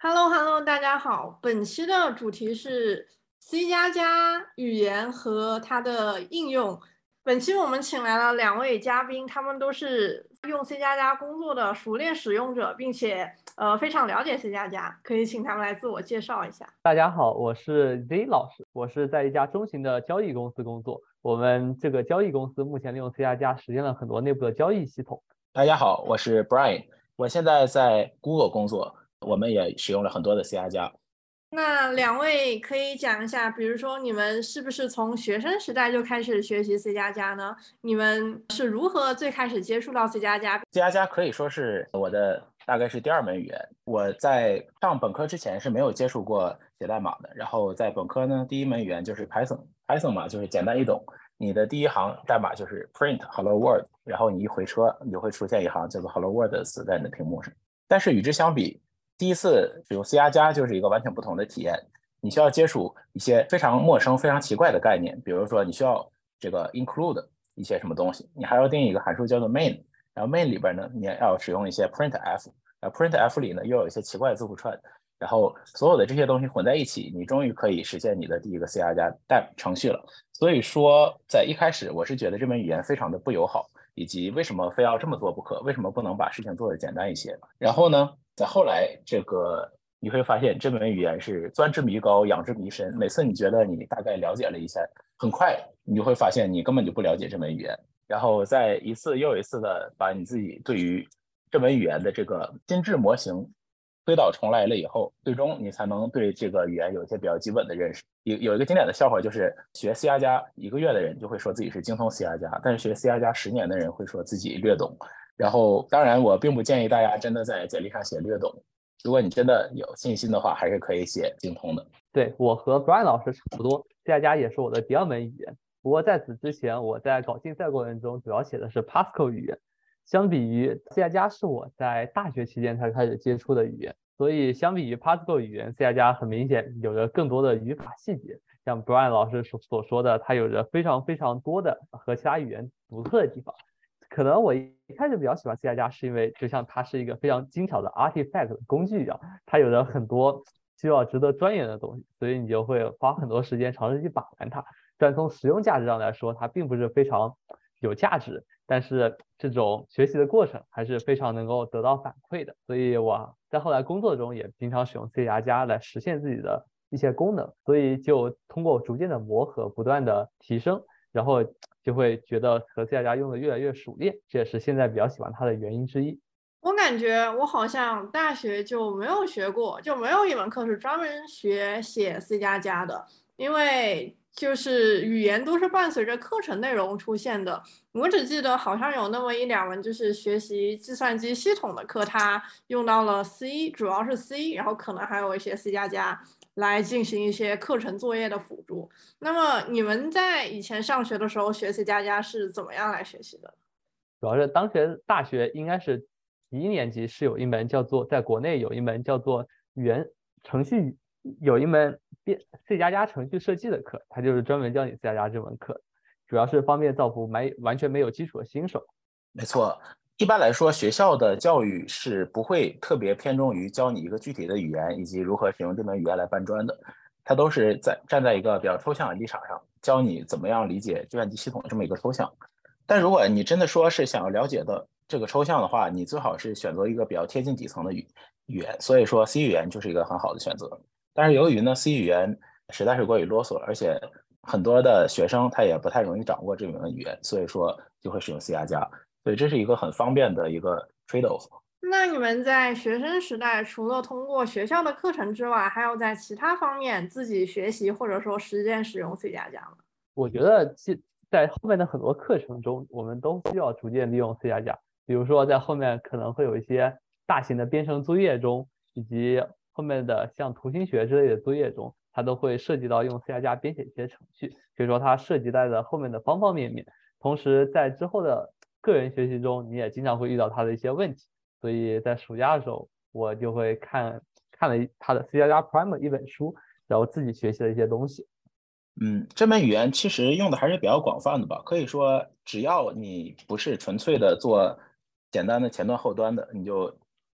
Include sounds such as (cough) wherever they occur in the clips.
Hello Hello，大家好，本期的主题是 C 加加语言和它的应用。本期我们请来了两位嘉宾，他们都是用 C 加加工作的熟练使用者，并且呃非常了解 C 加加，可以请他们来自我介绍一下。大家好，我是 Z 老师，我是在一家中型的交易公司工作。我们这个交易公司目前利用 C 加加实现了很多内部的交易系统。大家好，我是 Brian，我现在在 Google 工作。我们也使用了很多的 C 加加。那两位可以讲一下，比如说你们是不是从学生时代就开始学习 C 加加呢？你们是如何最开始接触到 C 加加？C 加加可以说是我的大概是第二门语言。我在上本科之前是没有接触过写代码的。然后在本科呢，第一门语言就是 Python，Python 嘛就是简单易懂。你的第一行代码就是 print hello world，然后你一回车，你就会出现一行叫做 hello world 的词在你的屏幕上。但是与之相比，第一次使用 C 加加就是一个完全不同的体验，你需要接触一些非常陌生、非常奇怪的概念，比如说你需要这个 include 一些什么东西，你还要定义一个函数叫做 main，然后 main 里边呢，你要使用一些 printf，然后 printf 里呢又有一些奇怪的字符串，然后所有的这些东西混在一起，你终于可以实现你的第一个 C 加加代程序了。所以说，在一开始我是觉得这门语言非常的不友好，以及为什么非要这么做不可？为什么不能把事情做得简单一些？然后呢？在后来，这个你会发现这门语言是钻之弥高，养之弥深。每次你觉得你大概了解了一下，很快你就会发现你根本就不了解这门语言。然后再一次又一次的把你自己对于这门语言的这个心智模型推倒重来了以后，最终你才能对这个语言有一些比较基本的认识。有有一个经典的笑话，就是学 C 加加一个月的人就会说自己是精通 C 加加，但是学 C 加加十年的人会说自己略懂。然后，当然，我并不建议大家真的在简历上写略懂。如果你真的有信心的话，还是可以写精通的。对我和 Brian 老师差不多，C 加加也是我的第二门语言。不过在此之前，我在搞竞赛过程中主要写的是 Pascal 语言。相比于 C 加加是我在大学期间才开始接触的语言，所以相比于 Pascal 语言，C 加加很明显有着更多的语法细节。像 Brian 老师所所说的，它有着非常非常多的和其他语言独特的地方。可能我一开始比较喜欢 C 加加，是因为就像它是一个非常精巧的 artifact 工具一样，它有着很多需要值得钻研的东西，所以你就会花很多时间尝试去把玩它。但从实用价值上来说，它并不是非常有价值，但是这种学习的过程还是非常能够得到反馈的。所以我在后来工作中也经常使用 C 加加来实现自己的一些功能，所以就通过逐渐的磨合，不断的提升。然后就会觉得和 C 加加用的越来越熟练，这也是现在比较喜欢它的原因之一。我感觉我好像大学就没有学过，就没有一门课是专门学写 C 加加的，因为就是语言都是伴随着课程内容出现的。我只记得好像有那么一两门就是学习计算机系统的课，它用到了 C，主要是 C，然后可能还有一些 C 加加。来进行一些课程作业的辅助。那么你们在以前上学的时候学 C 加加是怎么样来学习的？主要是当时大学应该是一年级是有一门叫做在国内有一门叫做语言程序有一门编 C 加加程序设计的课，它就是专门教你 C 加加这门课，主要是方便造福没完全没有基础的新手。没错。一般来说，学校的教育是不会特别偏重于教你一个具体的语言以及如何使用这门语言来搬砖的，它都是在站在一个比较抽象的立场上，教你怎么样理解计算机系统的这么一个抽象。但如果你真的说是想要了解的这个抽象的话，你最好是选择一个比较贴近底层的语语言。所以说，C 语言就是一个很好的选择。但是由于呢，C 语言实在是过于啰嗦，而且很多的学生他也不太容易掌握这门语言，所以说就会使用 C 加加。对，这是一个很方便的一个 trade off。那你们在学生时代，除了通过学校的课程之外，还有在其他方面自己学习或者说实践使用 C 加加吗？我觉得，在在后面的很多课程中，我们都需要逐渐利用 C 加加。比如说，在后面可能会有一些大型的编程作业中，以及后面的像图形学之类的作业中，它都会涉及到用 C 加加编写一些程序。所以说，它涉及到的后面的方方面面。同时，在之后的个人学习中，你也经常会遇到它的一些问题，所以在暑假的时候，我就会看看了他的 C 加加 Prime 一本书，然后自己学习了一些东西。嗯，这门语言其实用的还是比较广泛的吧，可以说只要你不是纯粹的做简单的前端后端的，你就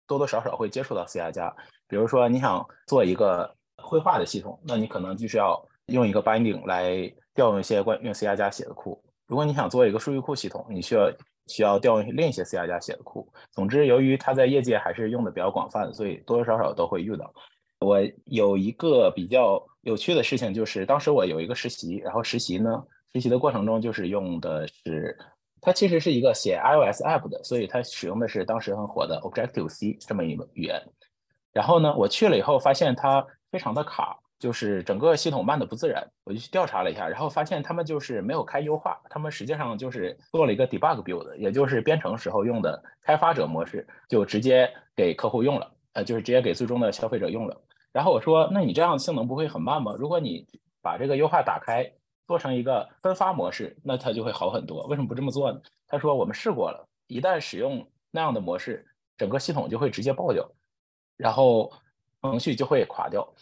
多多少少会接触到 C 加加。比如说你想做一个绘画的系统，那你可能就需要用一个 binding 来调用一些关用 C 加加写的库。如果你想做一个数据库系统，你需要需要调用另一些 C 加加写的库。总之，由于它在业界还是用的比较广泛，所以多多少少都会遇到。我有一个比较有趣的事情，就是当时我有一个实习，然后实习呢，实习的过程中就是用的是，它其实是一个写 iOS app 的，所以它使用的是当时很火的 Objective C 这么一个语言。然后呢，我去了以后发现它非常的卡，就是整个系统慢的不自然。我就去调查了一下，然后发现他们就是没有开优化，他们实际上就是做了一个 debug build，也就是编程时候用的开发者模式，就直接给客户用了，呃，就是直接给最终的消费者用了。然后我说，那你这样性能不会很慢吗？如果你把这个优化打开，做成一个分发模式，那它就会好很多。为什么不这么做呢？他说我们试过了，一旦使用那样的模式，整个系统就会直接爆掉，然后程序就会垮掉。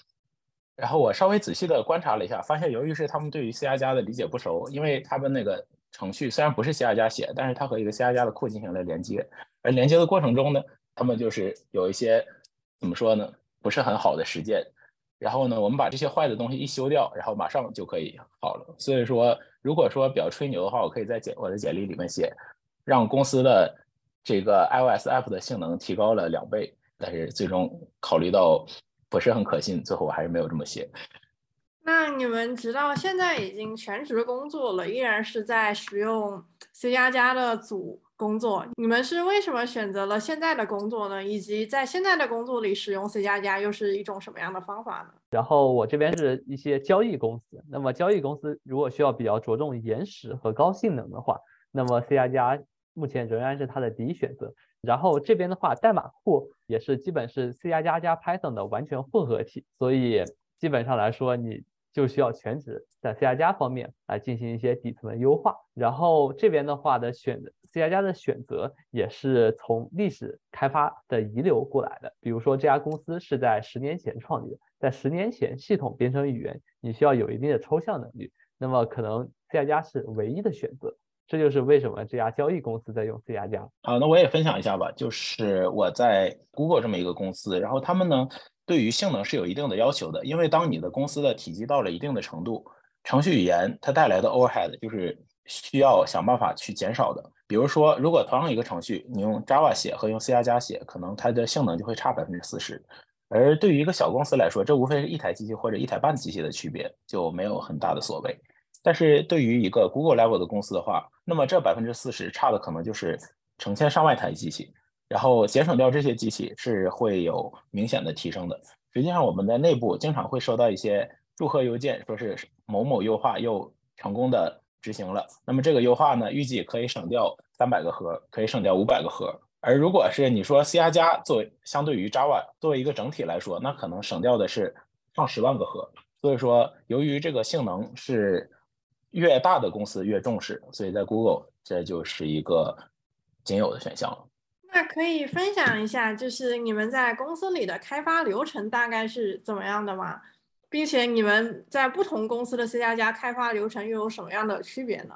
然后我稍微仔细的观察了一下，发现由于是他们对于 C 加加的理解不熟，因为他们那个程序虽然不是 C 加加写，但是它和一个 C 加加的库进行了连接，而连接的过程中呢，他们就是有一些怎么说呢？不是很好的实践，然后呢，我们把这些坏的东西一修掉，然后马上就可以好了。所以说，如果说比较吹牛的话，我可以在简我的简历里面写，让公司的这个 iOS app 的性能提高了两倍。但是最终考虑到不是很可信，最后我还是没有这么写。那你们直到现在已经全职工作了，依然是在使用 C 加加的组。工作，你们是为什么选择了现在的工作呢？以及在现在的工作里使用 C 加加又是一种什么样的方法呢？然后我这边是一些交易公司，那么交易公司如果需要比较着重延时和高性能的话，那么 C 加加目前仍然是它的第一选择。然后这边的话，代码库也是基本是 C 加加加 Python 的完全混合体，所以基本上来说你。就需要全职在 C 加加方面来进行一些底层的优化，然后这边的话的选择 C 加加的选择也是从历史开发的遗留过来的。比如说这家公司是在十年前创立的，在十年前系统编程语言你需要有一定的抽象能力，那么可能 C 加加是唯一的选择。这就是为什么这家交易公司在用 C 加加。好，那我也分享一下吧，就是我在 Google 这么一个公司，然后他们呢。对于性能是有一定的要求的，因为当你的公司的体积到了一定的程度，程序语言它带来的 overhead 就是需要想办法去减少的。比如说，如果同样一个程序，你用 Java 写和用 C 加加写，可能它的性能就会差百分之四十。而对于一个小公司来说，这无非是一台机器或者一台半机器的区别，就没有很大的所谓。但是对于一个 Google level 的公司的话，那么这百分之四十差的可能就是成千上万台机器。然后节省掉这些机器是会有明显的提升的。实际上，我们在内部经常会收到一些祝贺邮件，说是某某优化又成功的执行了。那么这个优化呢，预计可以省掉三百个核，可以省掉五百个核。而如果是你说 C 加加作为相对于 Java 作为一个整体来说，那可能省掉的是上十万个核。所以说，由于这个性能是越大的公司越重视，所以在 Google 这就是一个仅有的选项了。那可以分享一下，就是你们在公司里的开发流程大概是怎么样的吗？并且你们在不同公司的 C 加加开发流程又有什么样的区别呢？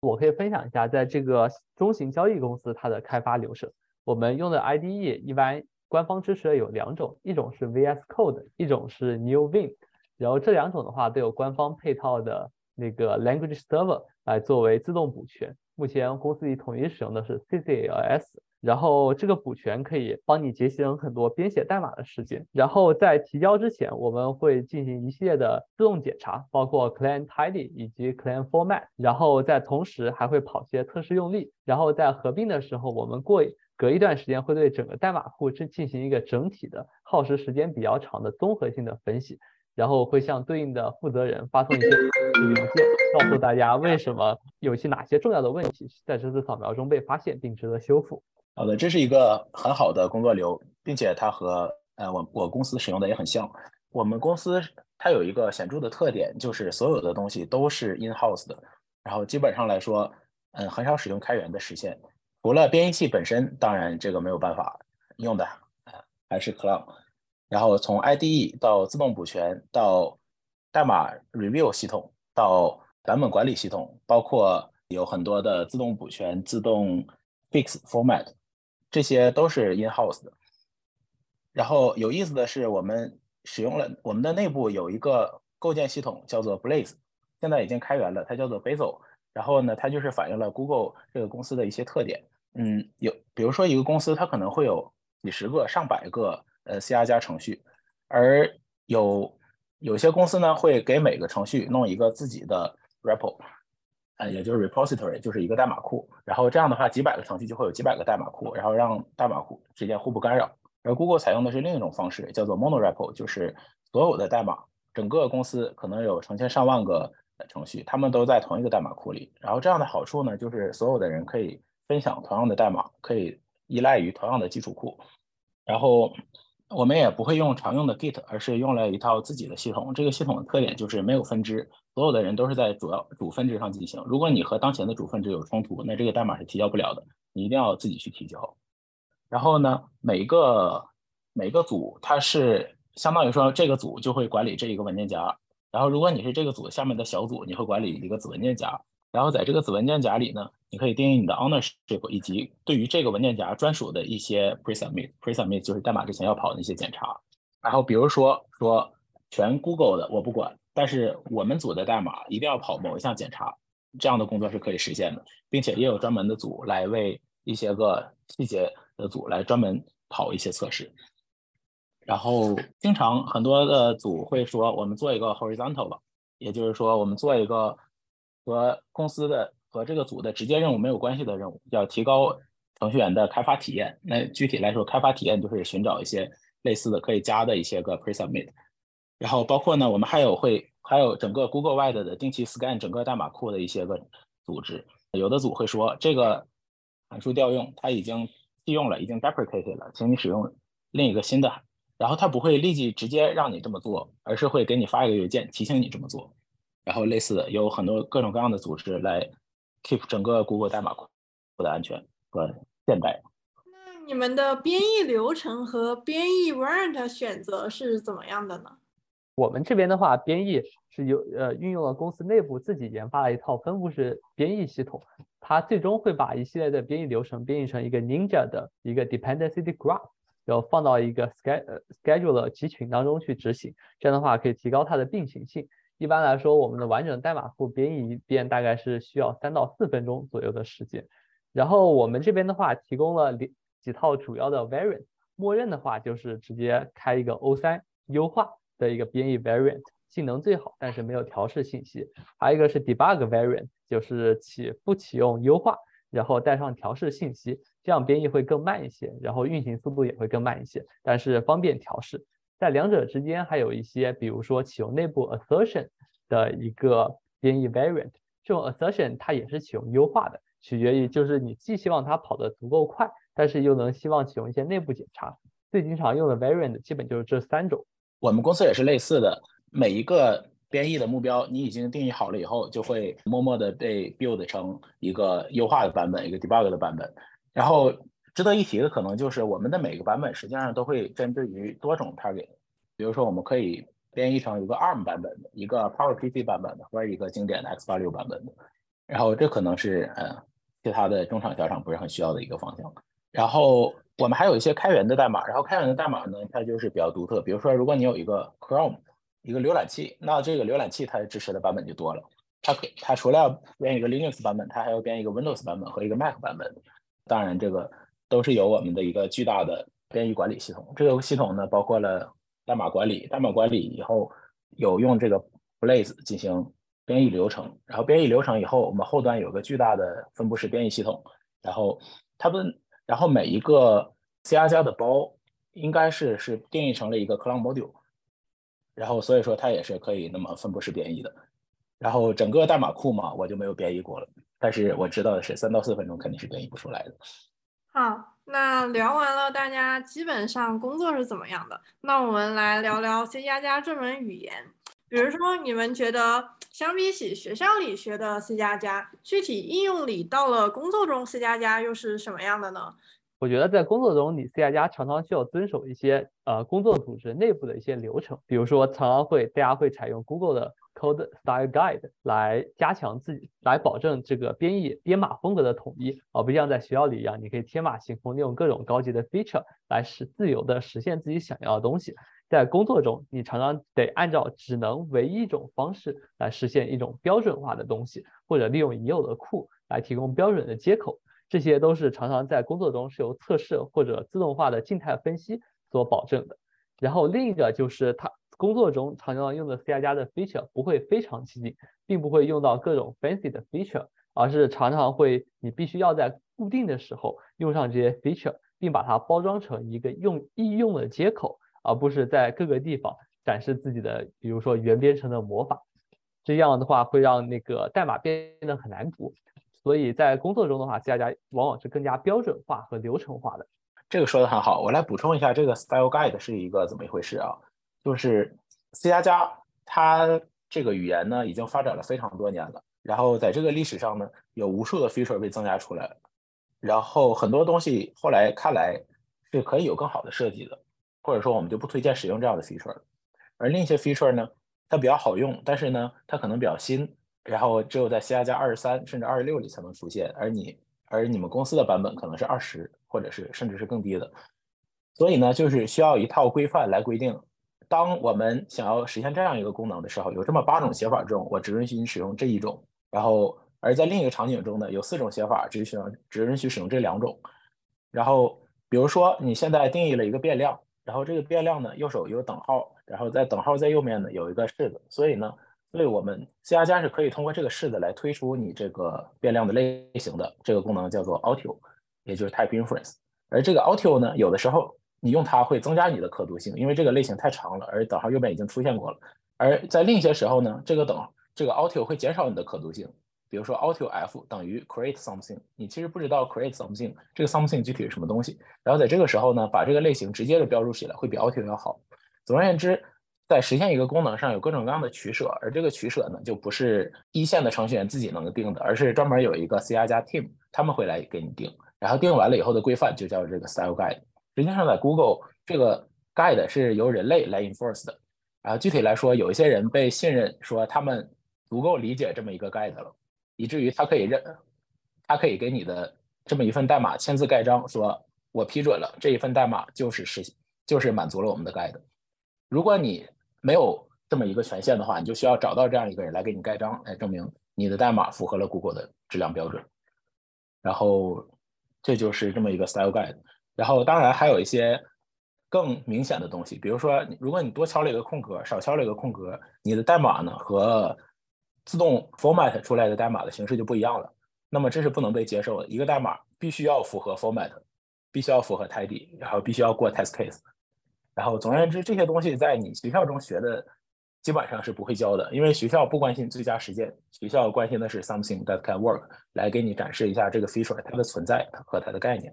我可以分享一下，在这个中型交易公司它的开发流程，我们用的 IDE 一般官方支持的有两种，一种是 VS Code，一种是 New Vim，然后这两种的话都有官方配套的那个 Language Server 来作为自动补全。目前公司里统一使用的是 CCLS。然后这个补全可以帮你节省很多编写代码的时间。然后在提交之前，我们会进行一系列的自动检查，包括 client tidy 以及 clean format。然后在同时还会跑些测试用例。然后在合并的时候，我们过隔一段时间会对整个代码库进进行一个整体的、耗时时间比较长的综合性的分析。然后会向对应的负责人发送一些邮件，告诉大家为什么有些哪些重要的问题在这次扫描中被发现并值得修复。好的，这是一个很好的工作流，并且它和呃我我公司使用的也很像。我们公司它有一个显著的特点，就是所有的东西都是 in house 的，然后基本上来说，嗯，很少使用开源的实现。除了编译器本身，当然这个没有办法用的，还是 cloud。然后从 IDE 到自动补全，到代码 review 系统，到版本管理系统，包括有很多的自动补全、自动 fix format。这些都是 in house 的，然后有意思的是，我们使用了我们的内部有一个构建系统叫做 Blaze，现在已经开源了，它叫做 Bazel。然后呢，它就是反映了 Google 这个公司的一些特点。嗯，有比如说一个公司，它可能会有几十个、上百个呃 C 加加程序，而有有些公司呢会给每个程序弄一个自己的 repo，呃，也就是 repository，就是一个代码库。然后这样的话，几百个程序就会有几百个代码库，然后让代码库之间互不干扰。而 Google 采用的是另一种方式，叫做 monorepo，就是所有的代码，整个公司可能有成千上万个程序，他们都在同一个代码库里。然后这样的好处呢，就是所有的人可以分享同样的代码，可以依赖于同样的基础库。然后我们也不会用常用的 Git，而是用了一套自己的系统。这个系统的特点就是没有分支，所有的人都是在主要主分支上进行。如果你和当前的主分支有冲突，那这个代码是提交不了的，你一定要自己去提交。然后呢，每个每个组它是相当于说这个组就会管理这一个文件夹。然后如果你是这个组下面的小组，你会管理一个子文件夹。然后在这个子文件夹里呢，你可以定义你的 ownership 以及对于这个文件夹专属的一些 pre-submit。pre-submit 就是代码之前要跑的一些检查。然后比如说说全 Google 的我不管，但是我们组的代码一定要跑某一项检查，这样的工作是可以实现的，并且也有专门的组来为一些个细节。的组来专门跑一些测试，然后经常很多的组会说我们做一个 horizontal 吧，也就是说我们做一个和公司的和这个组的直接任务没有关系的任务，要提高程序员的开发体验。那具体来说，开发体验就是寻找一些类似的可以加的一些个 pre-submit，然后包括呢，我们还有会还有整个 Google Wide 的定期 scan 整个代码库的一些个组织，有的组会说这个函数调用它已经。弃用了，已经 deprecated 了，请你使用另一个新的。然后它不会立即直接让你这么做，而是会给你发一个邮件提醒你这么做。然后类似的有很多各种各样的组织来 keep 整个 Google 代码库的安全和现代。那你们的编译流程和编译 variant 选择是怎么样的呢？我们这边的话，编译是有呃运用了公司内部自己研发的一套分布式编译系统，它最终会把一系列的编译流程编译成一个 Ninja 的一个 dependency graph，然后放到一个 schedule scheduler 集群当中去执行，这样的话可以提高它的并行性。一般来说，我们的完整代码库编译一遍大概是需要三到四分钟左右的时间。然后我们这边的话提供了几套主要的 variant，默认的话就是直接开一个 O3 优化。的一个编译 variant 性能最好，但是没有调试信息。还有一个是 debug variant，就是启不启用优化，然后带上调试信息，这样编译会更慢一些，然后运行速度也会更慢一些，但是方便调试。在两者之间还有一些，比如说启用内部 assertion 的一个编译 variant，这种 assertion 它也是启用优化的，取决于就是你既希望它跑得足够快，但是又能希望启用一些内部检查。最经常用的 variant 基本就是这三种。我们公司也是类似的，每一个编译的目标你已经定义好了以后，就会默默的被 build 成一个优化的版本，一个 debug 的版本。然后值得一提的可能就是我们的每个版本实际上都会针对于多种 target，比如说我们可以编译成一个 ARM 版本的，一个 PowerPC 版本的，或者一个经典的 x86 版本的。然后这可能是嗯其他的中厂小厂不是很需要的一个方向。然后。我们还有一些开源的代码，然后开源的代码呢，它就是比较独特。比如说，如果你有一个 Chrome 一个浏览器，那这个浏览器它支持的版本就多了。它可它除了要编一个 Linux 版本，它还要编一个 Windows 版本和一个 Mac 版本。当然，这个都是由我们的一个巨大的编译管理系统。这个系统呢，包括了代码管理，代码管理以后有用这个 Blaze 进行编译流程，然后编译流程以后，我们后端有个巨大的分布式编译系统，然后它们。然后每一个 C 加加的包应该是是定义成了一个 Cloud Module，然后所以说它也是可以那么分布式编译的。然后整个代码库嘛，我就没有编译过了，但是我知道的是三到四分钟肯定是编译不出来的。好，那聊完了大家基本上工作是怎么样的，那我们来聊聊 C 加加这门语言。比如说，你们觉得相比起学校里学的 C 加加，具体应用里到了工作中，C 加加又是什么样的呢？我觉得在工作中，你 C 加加常常需要遵守一些呃工作组织内部的一些流程，比如说常常会大家会采用 Google 的 Code Style Guide 来加强自己，来保证这个编译编码风格的统一，而不像在学校里一样，你可以天马行空，利用各种高级的 feature 来实自由的实现自己想要的东西。在工作中，你常常得按照只能唯一一种方式来实现一种标准化的东西，或者利用已有的库来提供标准的接口，这些都是常常在工作中是由测试或者自动化的静态分析所保证的。然后另一个就是它工作中常常用的 C 加加的 feature 不会非常激进，并不会用到各种 fancy 的 feature，而是常常会你必须要在固定的时候用上这些 feature，并把它包装成一个用易用的接口。而不是在各个地方展示自己的，比如说原编程的魔法，这样的话会让那个代码变得很难读。所以在工作中的话，C 加加往往是更加标准化和流程化的。这个说的很好，我来补充一下，这个 Style Guide 是一个怎么一回事啊？就是 C 加加它这个语言呢，已经发展了非常多年了，然后在这个历史上呢，有无数的 feature 被增加出来，然后很多东西后来看来是可以有更好的设计的。或者说，我们就不推荐使用这样的 feature 了。而另一些 feature 呢，它比较好用，但是呢，它可能比较新，然后只有在 C 加加二十三甚至二十六里才能出现，而你而你们公司的版本可能是二十，或者是甚至是更低的。所以呢，就是需要一套规范来规定，当我们想要实现这样一个功能的时候，有这么八种写法中，我只允许你使用这一种。然后，而在另一个场景中呢，有四种写法，只需只允许使用这两种。然后，比如说你现在定义了一个变量。然后这个变量呢，右手有等号，然后在等号在右面呢有一个式子，所以呢，所以我们 C 加加是可以通过这个式子来推出你这个变量的类型的。这个功能叫做 auto，也就是 type inference。而这个 auto 呢，有的时候你用它会增加你的可读性，因为这个类型太长了，而等号右边已经出现过了。而在另一些时候呢，这个等这个 auto 会减少你的可读性。比如说 auto f 等于 create something，你其实不知道 create something 这个 something 具体是什么东西。然后在这个时候呢，把这个类型直接的标注起来，会比 auto 要好。总而言之，在实现一个功能上有各种各样的取舍，而这个取舍呢，就不是一线的程序员自己能定的，而是专门有一个 C 加加 team，他们会来给你定。然后定完了以后的规范就叫这个 style guide。实际上在 Google 这个 guide 是由人类来 enforce 的。然后具体来说，有一些人被信任说他们足够理解这么一个 guide 了。以至于他可以认，他可以给你的这么一份代码签字盖章，说我批准了这一份代码就是实就是满足了我们的 guide。如果你没有这么一个权限的话，你就需要找到这样一个人来给你盖章，来证明你的代码符合了 Google 的质量标准。然后这就是这么一个 style guide。然后当然还有一些更明显的东西，比如说如果你多敲了一个空格，少敲了一个空格，你的代码呢和自动 format 出来的代码的形式就不一样了，那么这是不能被接受的。一个代码必须要符合 format，必须要符合 tidy，然后必须要过 test case。然后总而言之，这些东西在你学校中学的基本上是不会教的，因为学校不关心最佳实践，学校关心的是 something that can work，来给你展示一下这个 feature 它的存在和它的概念。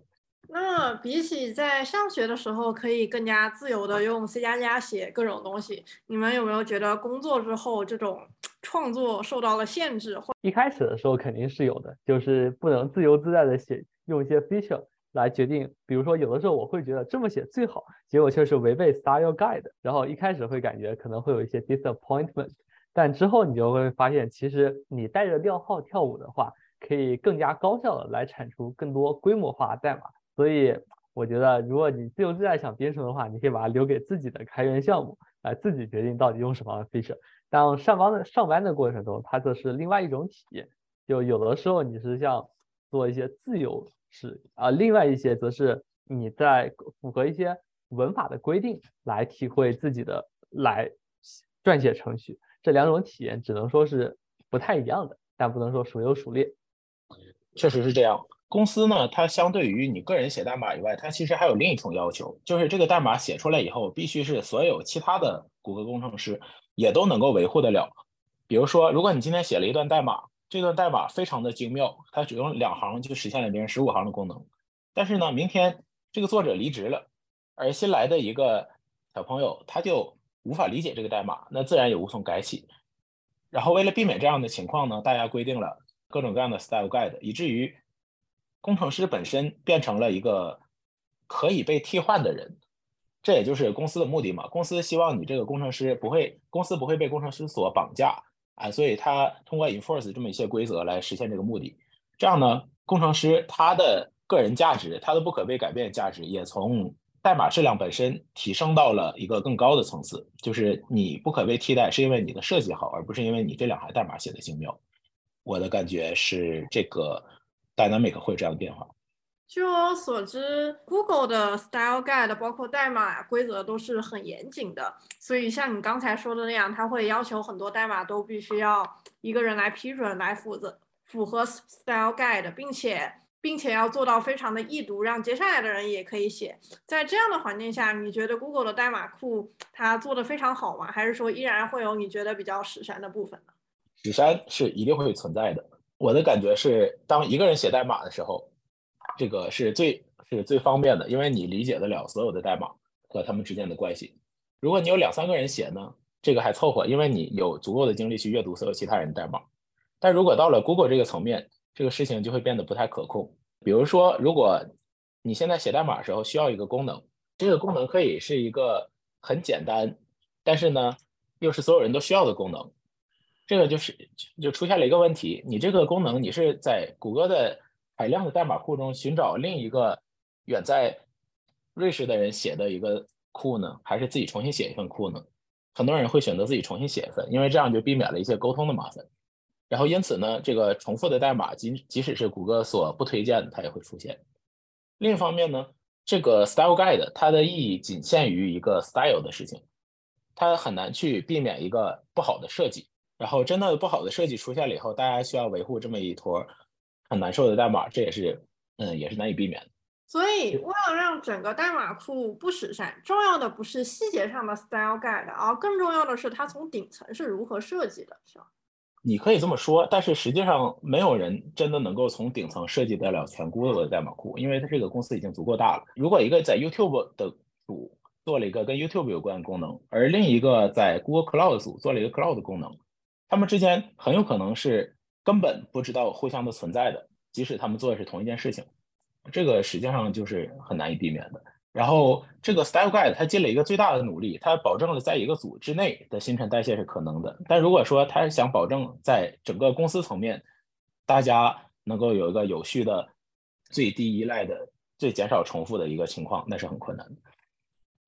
那比起在上学的时候可以更加自由的用 C 加加写各种东西，你们有没有觉得工作之后这种创作受到了限制？一开始的时候肯定是有的，就是不能自由自在的写，用一些 feature 来决定。比如说有的时候我会觉得这么写最好，结果却是违背 style guide，然后一开始会感觉可能会有一些 disappointment，但之后你就会发现，其实你带着调号跳舞的话，可以更加高效的来产出更多规模化代码。所以我觉得，如果你自由自在想编程的话，你可以把它留给自己的开源项目来自己决定到底用什么样的 feature。当上班的上班的过程中，它则是另外一种体验。就有的时候你是像做一些自由式啊，另外一些则是你在符合一些文法的规定来体会自己的来撰写程序。这两种体验只能说是不太一样的，但不能说孰优孰劣。确实是这样。公司呢，它相对于你个人写代码以外，它其实还有另一重要求，就是这个代码写出来以后，必须是所有其他的谷歌工程师也都能够维护得了。比如说，如果你今天写了一段代码，这段代码非常的精妙，它只用两行就实现了别人十五行的功能，但是呢，明天这个作者离职了，而新来的一个小朋友他就无法理解这个代码，那自然也无从改起。然后为了避免这样的情况呢，大家规定了各种各样的 style guide，以至于。工程师本身变成了一个可以被替换的人，这也就是公司的目的嘛。公司希望你这个工程师不会，公司不会被工程师所绑架，啊，所以它通过 enforce 这么一些规则来实现这个目的。这样呢，工程师他的个人价值，他的不可被改变价值，也从代码质量本身提升到了一个更高的层次。就是你不可被替代，是因为你的设计好，而不是因为你这两行代码写的精妙。我的感觉是，这个 dynamic 会这样的变化。据我所知，Google 的 Style Guide 包括代码规则都是很严谨的，所以像你刚才说的那样，它会要求很多代码都必须要一个人来批准来负责。符合 Style Guide，并且并且要做到非常的易读，让接下来的人也可以写。在这样的环境下，你觉得 Google 的代码库它做的非常好吗？还是说依然会有你觉得比较屎山的部分呢？屎山是一定会存在的。我的感觉是，当一个人写代码的时候，这个是最是最方便的，因为你理解得了所有的代码和他们之间的关系。如果你有两三个人写呢，这个还凑合，因为你有足够的精力去阅读所有其他人的代码。但如果到了 Google 这个层面，这个事情就会变得不太可控。比如说，如果你现在写代码的时候需要一个功能，这个功能可以是一个很简单，但是呢，又是所有人都需要的功能，这个就是就出现了一个问题：你这个功能你是在谷歌的海量的代码库中寻找另一个远在瑞士的人写的一个库呢，还是自己重新写一份库呢？很多人会选择自己重新写一份，因为这样就避免了一些沟通的麻烦。然后因此呢，这个重复的代码，即即使是谷歌所不推荐的，它也会出现。另一方面呢，这个 Style Guide 它的意义仅限于一个 style 的事情，它很难去避免一个不好的设计。然后真的不好的设计出现了以后，大家需要维护这么一坨很难受的代码，这也是嗯也是难以避免的。所以为了让整个代码库不失散，重要的不是细节上的 Style Guide，而更重要的是它从顶层是如何设计的，是吧？你可以这么说，但是实际上没有人真的能够从顶层设计得了全 Google 的代码库，因为它这个公司已经足够大了。如果一个在 YouTube 的组做了一个跟 YouTube 有关的功能，而另一个在 Google Cloud 组做了一个 Cloud 功能，他们之间很有可能是根本不知道互相的存在的，即使他们做的是同一件事情，这个实际上就是很难以避免的。然后这个 Style Guide 它尽了一个最大的努力，它保证了在一个组之内的新陈代谢是可能的。但如果说它想保证在整个公司层面，大家能够有一个有序的、最低依赖的、最减少重复的一个情况，那是很困难的。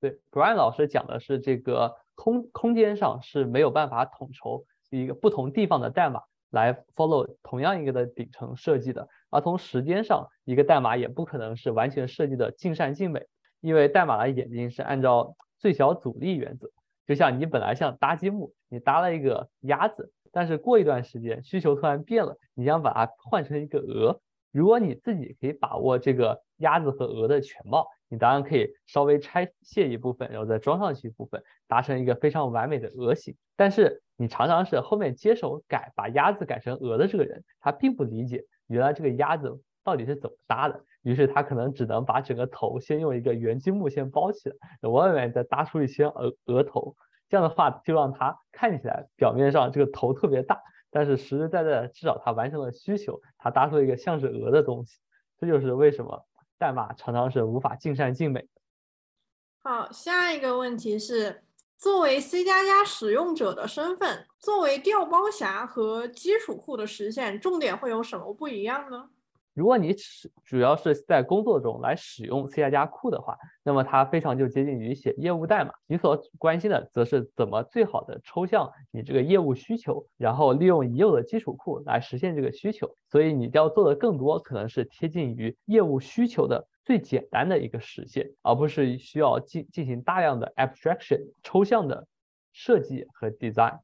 对，Brian 老师讲的是这个空空间上是没有办法统筹一个不同地方的代码来 follow 同样一个的顶层设计的，而从时间上，一个代码也不可能是完全设计的尽善尽美。因为代码的演进是按照最小阻力原则，就像你本来想搭积木，你搭了一个鸭子，但是过一段时间需求突然变了，你想把它换成一个鹅。如果你自己可以把握这个鸭子和鹅的全貌，你当然可以稍微拆卸一部分，然后再装上去一部分，达成一个非常完美的鹅形。但是你常常是后面接手改把鸭子改成鹅的这个人，他并不理解原来这个鸭子到底是怎么搭的。于是他可能只能把整个头先用一个圆积木先包起来，外面再搭出一些额额头，这样的话就让他看起来表面上这个头特别大，但是实实在在至少他完成了需求，他搭出一个像是鹅的东西。这就是为什么代码常常是无法尽善尽美。好，下一个问题是，作为 C 加加使用者的身份，作为调包侠和基础库的实现，重点会有什么不一样呢？如果你使主要是在工作中来使用 C 加加库的话，那么它非常就接近于写业务代码。你所关心的则是怎么最好的抽象你这个业务需求，然后利用已有的基础库来实现这个需求。所以你要做的更多可能是贴近于业务需求的最简单的一个实现，而不是需要进进行大量的 abstraction 抽象的设计和 design。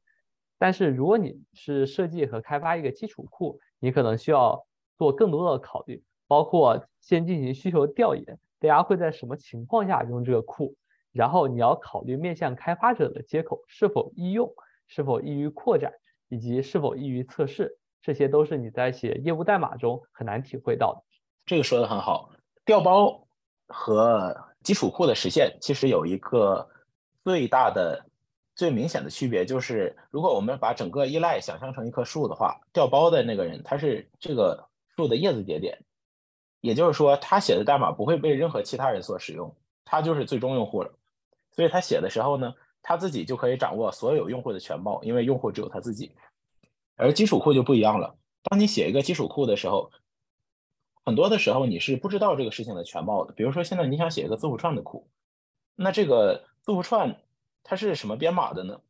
但是如果你是设计和开发一个基础库，你可能需要。做更多的考虑，包括先进行需求调研，大家会在什么情况下用这个库，然后你要考虑面向开发者的接口是否易用，是否易于扩展，以及是否易于测试，这些都是你在写业务代码中很难体会到的。这个说的很好，调包和基础库的实现其实有一个最大的、最明显的区别，就是如果我们把整个依赖想象成一棵树的话，调包的那个人他是这个。树的叶子节点，也就是说，他写的代码不会被任何其他人所使用，他就是最终用户了。所以他写的时候呢，他自己就可以掌握所有用户的全貌，因为用户只有他自己。而基础库就不一样了。当你写一个基础库的时候，很多的时候你是不知道这个事情的全貌的。比如说，现在你想写一个字符串的库，那这个字符串它是什么编码的呢？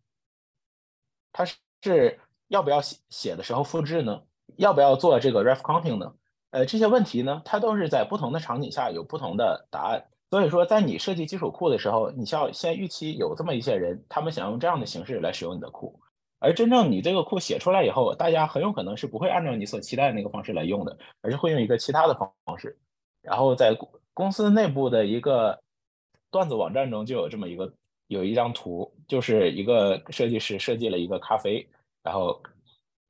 它是要不要写写的时候复制呢？要不要做这个 ref counting 呢？呃，这些问题呢，它都是在不同的场景下有不同的答案。所以说，在你设计基础库的时候，你需要先预期有这么一些人，他们想用这样的形式来使用你的库。而真正你这个库写出来以后，大家很有可能是不会按照你所期待的那个方式来用的，而是会用一个其他的方方式。然后在公司内部的一个段子网站中就有这么一个有一张图，就是一个设计师设计了一个咖啡，然后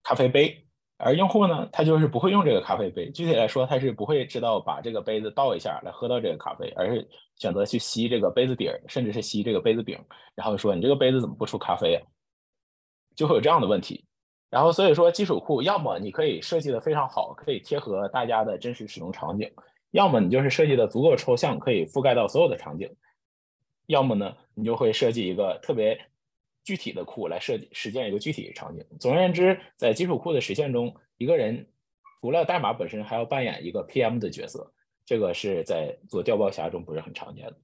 咖啡杯。而用户呢，他就是不会用这个咖啡杯。具体来说，他是不会知道把这个杯子倒一下来喝到这个咖啡，而是选择去吸这个杯子底儿，甚至是吸这个杯子柄，然后说你这个杯子怎么不出咖啡啊？就会有这样的问题。然后所以说，基础库要么你可以设计的非常好，可以贴合大家的真实使用场景；要么你就是设计的足够抽象，可以覆盖到所有的场景；要么呢，你就会设计一个特别。具体的库来设计实现一个具体的场景。总而言之，在基础库的实现中，一个人除了代码本身，还要扮演一个 PM 的角色。这个是在做调包侠中不是很常见的。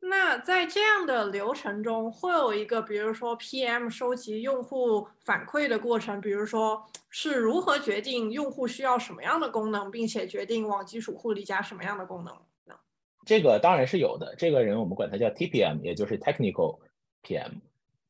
那在这样的流程中，会有一个，比如说 PM 收集用户反馈的过程，比如说是如何决定用户需要什么样的功能，并且决定往基础库里加什么样的功能？这个当然是有的。这个人我们管他叫 TPM，也就是 Technical PM。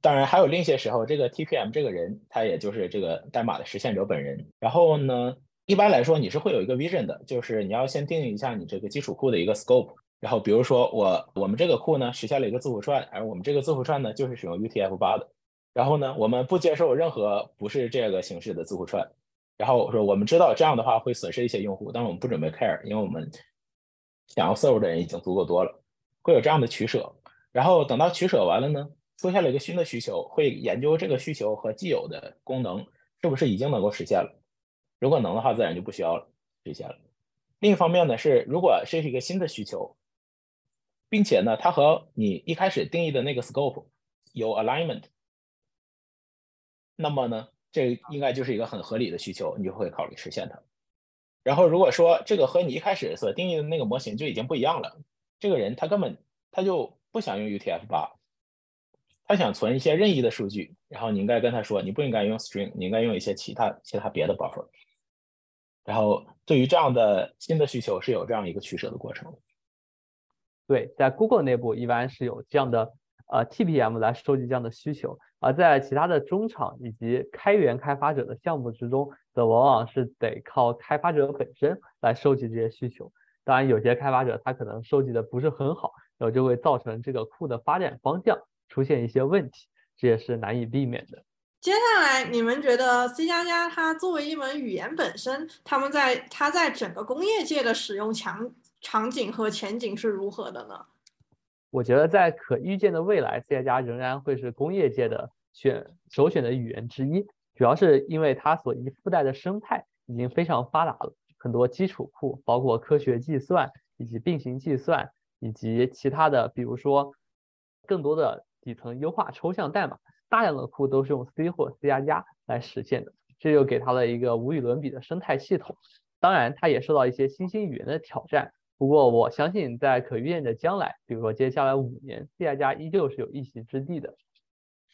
当然，还有另一些时候，这个 TPM 这个人，他也就是这个代码的实现者本人。然后呢，一般来说，你是会有一个 vision 的，就是你要先定义一下你这个基础库的一个 scope。然后，比如说我我们这个库呢实现了一个字符串，而我们这个字符串呢就是使用 UTF-8 的。然后呢，我们不接受任何不是这个形式的字符串。然后我说我们知道这样的话会损失一些用户，但我们不准备 care，因为我们想要 serve 的人已经足够多了，会有这样的取舍。然后等到取舍完了呢？出现了一个新的需求，会研究这个需求和既有的功能是不是已经能够实现了。如果能的话，自然就不需要了，实现了。另一方面呢，是如果这是一个新的需求，并且呢，它和你一开始定义的那个 scope 有 alignment，那么呢，这应该就是一个很合理的需求，你就会考虑实现它。然后如果说这个和你一开始所定义的那个模型就已经不一样了，这个人他根本他就不想用 UTF-8。他想存一些任意的数据，然后你应该跟他说，你不应该用 string，你应该用一些其他其他别的 buffer。然后对于这样的新的需求是有这样一个取舍的过程。对，在 Google 内部一般是有这样的呃 TPM 来收集这样的需求，而在其他的中场以及开源开发者的项目之中，则往往是得靠开发者本身来收集这些需求。当然，有些开发者他可能收集的不是很好，然后就会造成这个库的发展方向。出现一些问题，这也是难以避免的。接下来，你们觉得 C 加加它作为一门语言本身，他们在它在整个工业界的使用强场景和前景是如何的呢？我觉得在可预见的未来，C 加加仍然会是工业界的选首选的语言之一，主要是因为它所依附带的生态已经非常发达了，很多基础库，包括科学计算以及并行计算以及其他的，比如说更多的。底层优化抽象代码，大量的库都是用 C 或 C 加加来实现的，这就给它了一个无与伦比的生态系统。当然，它也受到一些新兴语言的挑战。不过，我相信在可预见的将来，比如说接下来五年，C 加加依旧是有一席之地的。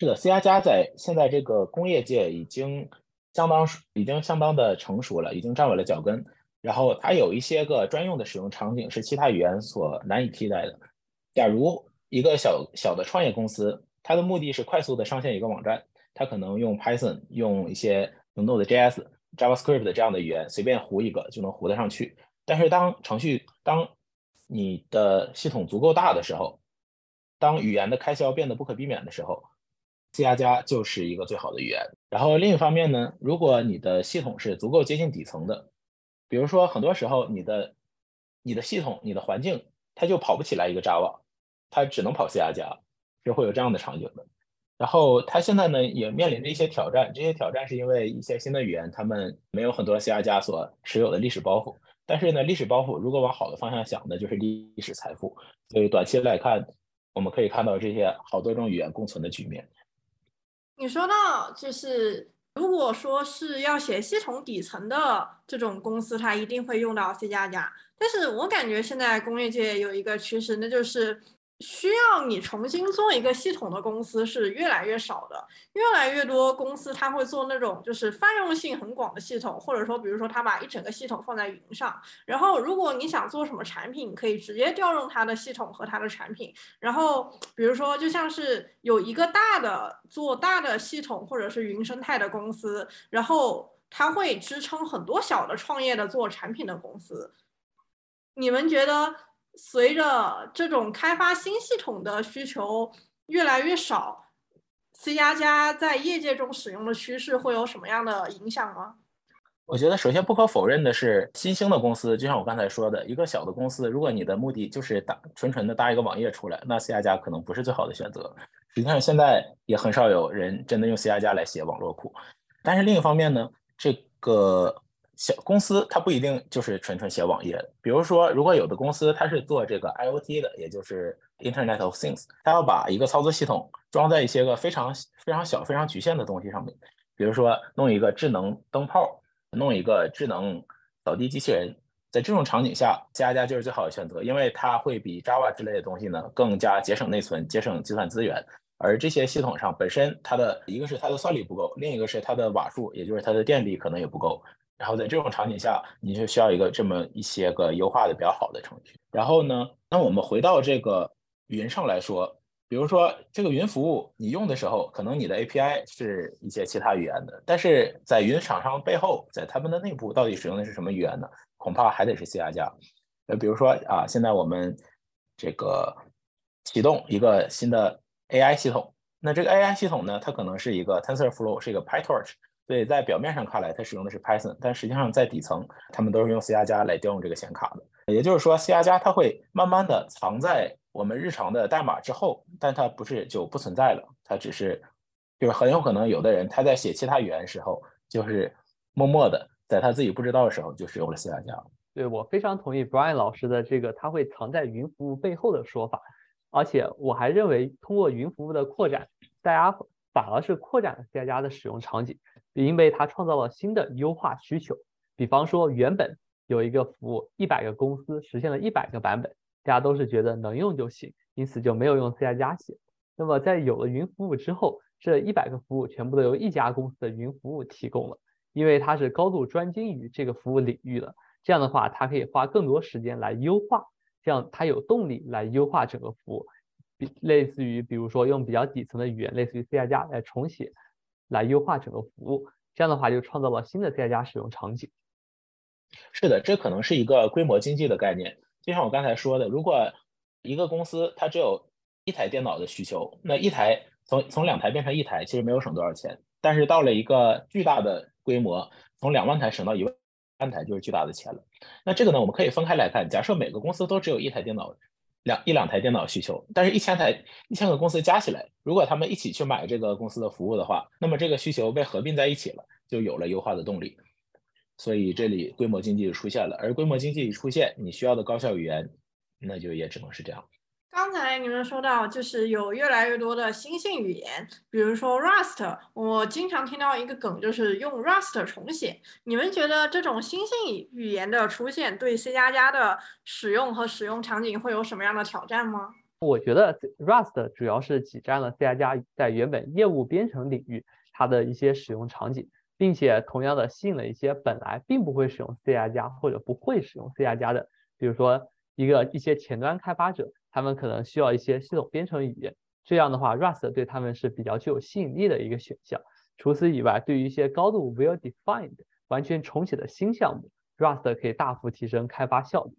是的，C 加加在现在这个工业界已经相当已经相当的成熟了，已经站稳了脚跟。然后，它有一些个专用的使用场景是其他语言所难以替代的。假如一个小小的创业公司，它的目的是快速的上线一个网站，它可能用 Python，用一些 Node.js、JavaScript 这样的语言，随便糊一个就能糊得上去。但是当程序，当你的系统足够大的时候，当语言的开销变得不可避免的时候，C 加加就是一个最好的语言。然后另一方面呢，如果你的系统是足够接近底层的，比如说很多时候你的你的系统、你的环境，它就跑不起来一个 Java。它只能跑 C 加加，是会有这样的场景的。然后它现在呢也面临着一些挑战，这些挑战是因为一些新的语言，他们没有很多 C 加加所持有的历史包袱。但是呢，历史包袱如果往好的方向想呢，就是历史财富。所以短期来看，我们可以看到这些好多种语言共存的局面。你说到就是如果说是要写系统底层的这种公司，它一定会用到 C 加加。但是我感觉现在工业界有一个趋势，那就是。需要你重新做一个系统的公司是越来越少的，越来越多公司它会做那种就是泛用性很广的系统，或者说比如说它把一整个系统放在云上，然后如果你想做什么产品，可以直接调用它的系统和它的产品，然后比如说就像是有一个大的做大的系统或者是云生态的公司，然后它会支撑很多小的创业的做产品的公司，你们觉得？随着这种开发新系统的需求越来越少，C 加加在业界中使用的趋势会有什么样的影响吗？我觉得首先不可否认的是，新兴的公司，就像我刚才说的，一个小的公司，如果你的目的就是搭纯纯的搭一个网页出来，那 C 加加可能不是最好的选择。实际上现在也很少有人真的用 C 加加来写网络库。但是另一方面呢，这个。小公司它不一定就是纯纯写网页的，比如说，如果有的公司它是做这个 IoT 的，也就是 Internet of Things，它要把一个操作系统装在一些个非常非常小、非常局限的东西上面，比如说弄一个智能灯泡，弄一个智能扫地机器人，在这种场景下，加加就是最好的选择，因为它会比 Java 之类的东西呢更加节省内存、节省计算资源，而这些系统上本身它的一个是它的算力不够，另一个是它的瓦数，也就是它的电力可能也不够。然后在这种场景下，你就需要一个这么一些个优化的比较好的程序。然后呢，那我们回到这个云上来说，比如说这个云服务你用的时候，可能你的 API 是一些其他语言的，但是在云厂商背后，在他们的内部到底使用的是什么语言呢？恐怕还得是 C 加加。呃，比如说啊，现在我们这个启动一个新的 AI 系统，那这个 AI 系统呢，它可能是一个 TensorFlow，是一个 PyTorch。所以在表面上看来，它使用的是 Python，但实际上在底层，他们都是用 C 加加来调用这个显卡的。也就是说，C 加加它会慢慢的藏在我们日常的代码之后，但它不是就不存在了，它只是，就是很有可能有的人他在写其他语言时候，就是默默的在他自己不知道的时候就使用了 C 加加。对我非常同意 Brian 老师的这个，他会藏在云服务背后的说法，而且我还认为通过云服务的扩展，大家反而是扩展了 C 加加的使用场景。也因为它创造了新的优化需求，比方说原本有一个服务，一百个公司实现了一百个版本，大家都是觉得能用就行，因此就没有用 C 加加写。那么在有了云服务之后，这一百个服务全部都由一家公司的云服务提供了，因为它是高度专精于这个服务领域的，这样的话它可以花更多时间来优化，这样它有动力来优化整个服务，比类似于比如说用比较底层的语言，类似于 C 加加来重写。来优化整个服务，这样的话就创造了新的 C 加加使用场景。是的，这可能是一个规模经济的概念。就像我刚才说的，如果一个公司它只有一台电脑的需求，那一台从从两台变成一台，其实没有省多少钱。但是到了一个巨大的规模，从两万台省到一万台，就是巨大的钱了。那这个呢，我们可以分开来看。假设每个公司都只有一台电脑。两一两台电脑需求，但是一千台一千个公司加起来，如果他们一起去买这个公司的服务的话，那么这个需求被合并在一起了，就有了优化的动力。所以这里规模经济就出现了，而规模经济一出现，你需要的高效语言，那就也只能是这样。你们说到，就是有越来越多的新兴语言，比如说 Rust，我经常听到一个梗，就是用 Rust 重写。你们觉得这种新兴语言的出现，对 C 加加的使用和使用场景会有什么样的挑战吗？我觉得 Rust 主要是挤占了 C 加加在原本业务编程领域它的一些使用场景，并且同样的吸引了一些本来并不会使用 C 加加或者不会使用 C 加加的，比如说一个一些前端开发者。他们可能需要一些系统编程语言，这样的话，Rust 对他们是比较具有吸引力的一个选项。除此以外，对于一些高度 well-defined、完全重写的新项目，Rust 可以大幅提升开发效率。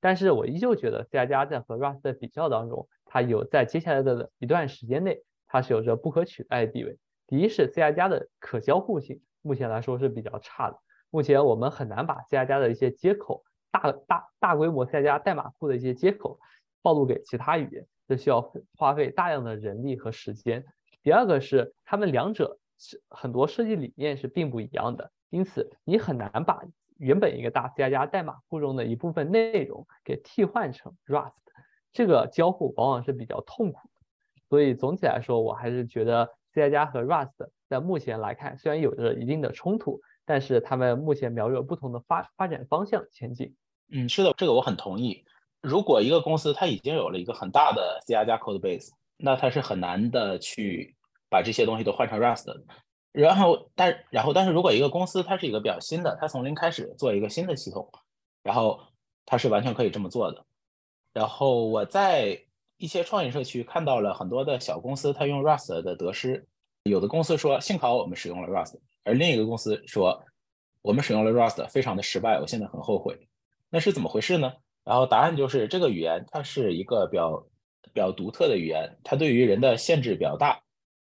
但是我依旧觉得 C 加在和 Rust 的比较当中，它有在接下来的一段时间内，它是有着不可取代的地位。第一是 C 加的可交互性，目前来说是比较差的。目前我们很难把 C 加的一些接口，大大大规模 C 加代码库的一些接口。暴露给其他语言，这需要花费大量的人力和时间。第二个是，他们两者是很多设计理念是并不一样的，因此你很难把原本一个大 C 加加代码库中的一部分内容给替换成 Rust，这个交互往往是比较痛苦的。所以总体来说，我还是觉得 C 加加和 Rust 在目前来看，虽然有着一定的冲突，但是他们目前瞄着不同的发发展方向前进。嗯，是的，这个我很同意。如果一个公司它已经有了一个很大的 C 加加 code base，那它是很难的去把这些东西都换成 Rust 的。然后，但然后，但是如果一个公司它是一个比较新的，它从零开始做一个新的系统，然后它是完全可以这么做的。然后我在一些创业社区看到了很多的小公司，它用 Rust 的得失。有的公司说幸好我们使用了 Rust，而另一个公司说我们使用了 Rust 非常的失败，我现在很后悔。那是怎么回事呢？然后答案就是这个语言它是一个比较比较独特的语言，它对于人的限制比较大。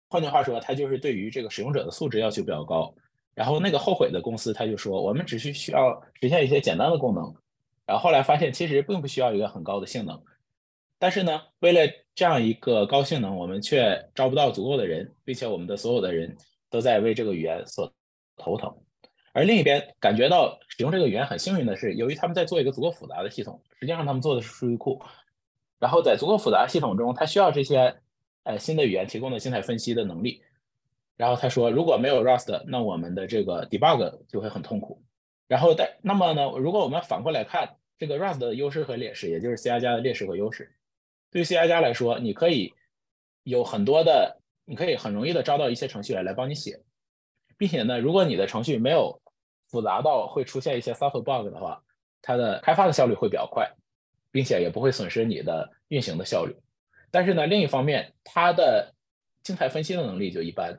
换句话说，它就是对于这个使用者的素质要求比较高。然后那个后悔的公司他就说，我们只需需要实现一些简单的功能。然后后来发现其实并不需要一个很高的性能。但是呢，为了这样一个高性能，我们却招不到足够的人，并且我们的所有的人都在为这个语言所头疼。而另一边感觉到使用这个语言很幸运的是，由于他们在做一个足够复杂的系统，实际上他们做的是数据库。然后在足够复杂的系统中，他需要这些呃新的语言提供的静态分析的能力。然后他说，如果没有 Rust，那我们的这个 debug 就会很痛苦。然后在那么呢，如果我们反过来看这个 Rust 的优势和劣势，也就是 C 加加的劣势和优势。对于 C 加加来说，你可以有很多的，你可以很容易的招到一些程序员来帮你写，并且呢，如果你的程序没有复杂到会出现一些 soft bug 的话，它的开发的效率会比较快，并且也不会损失你的运行的效率。但是呢，另一方面，它的静态分析的能力就一般，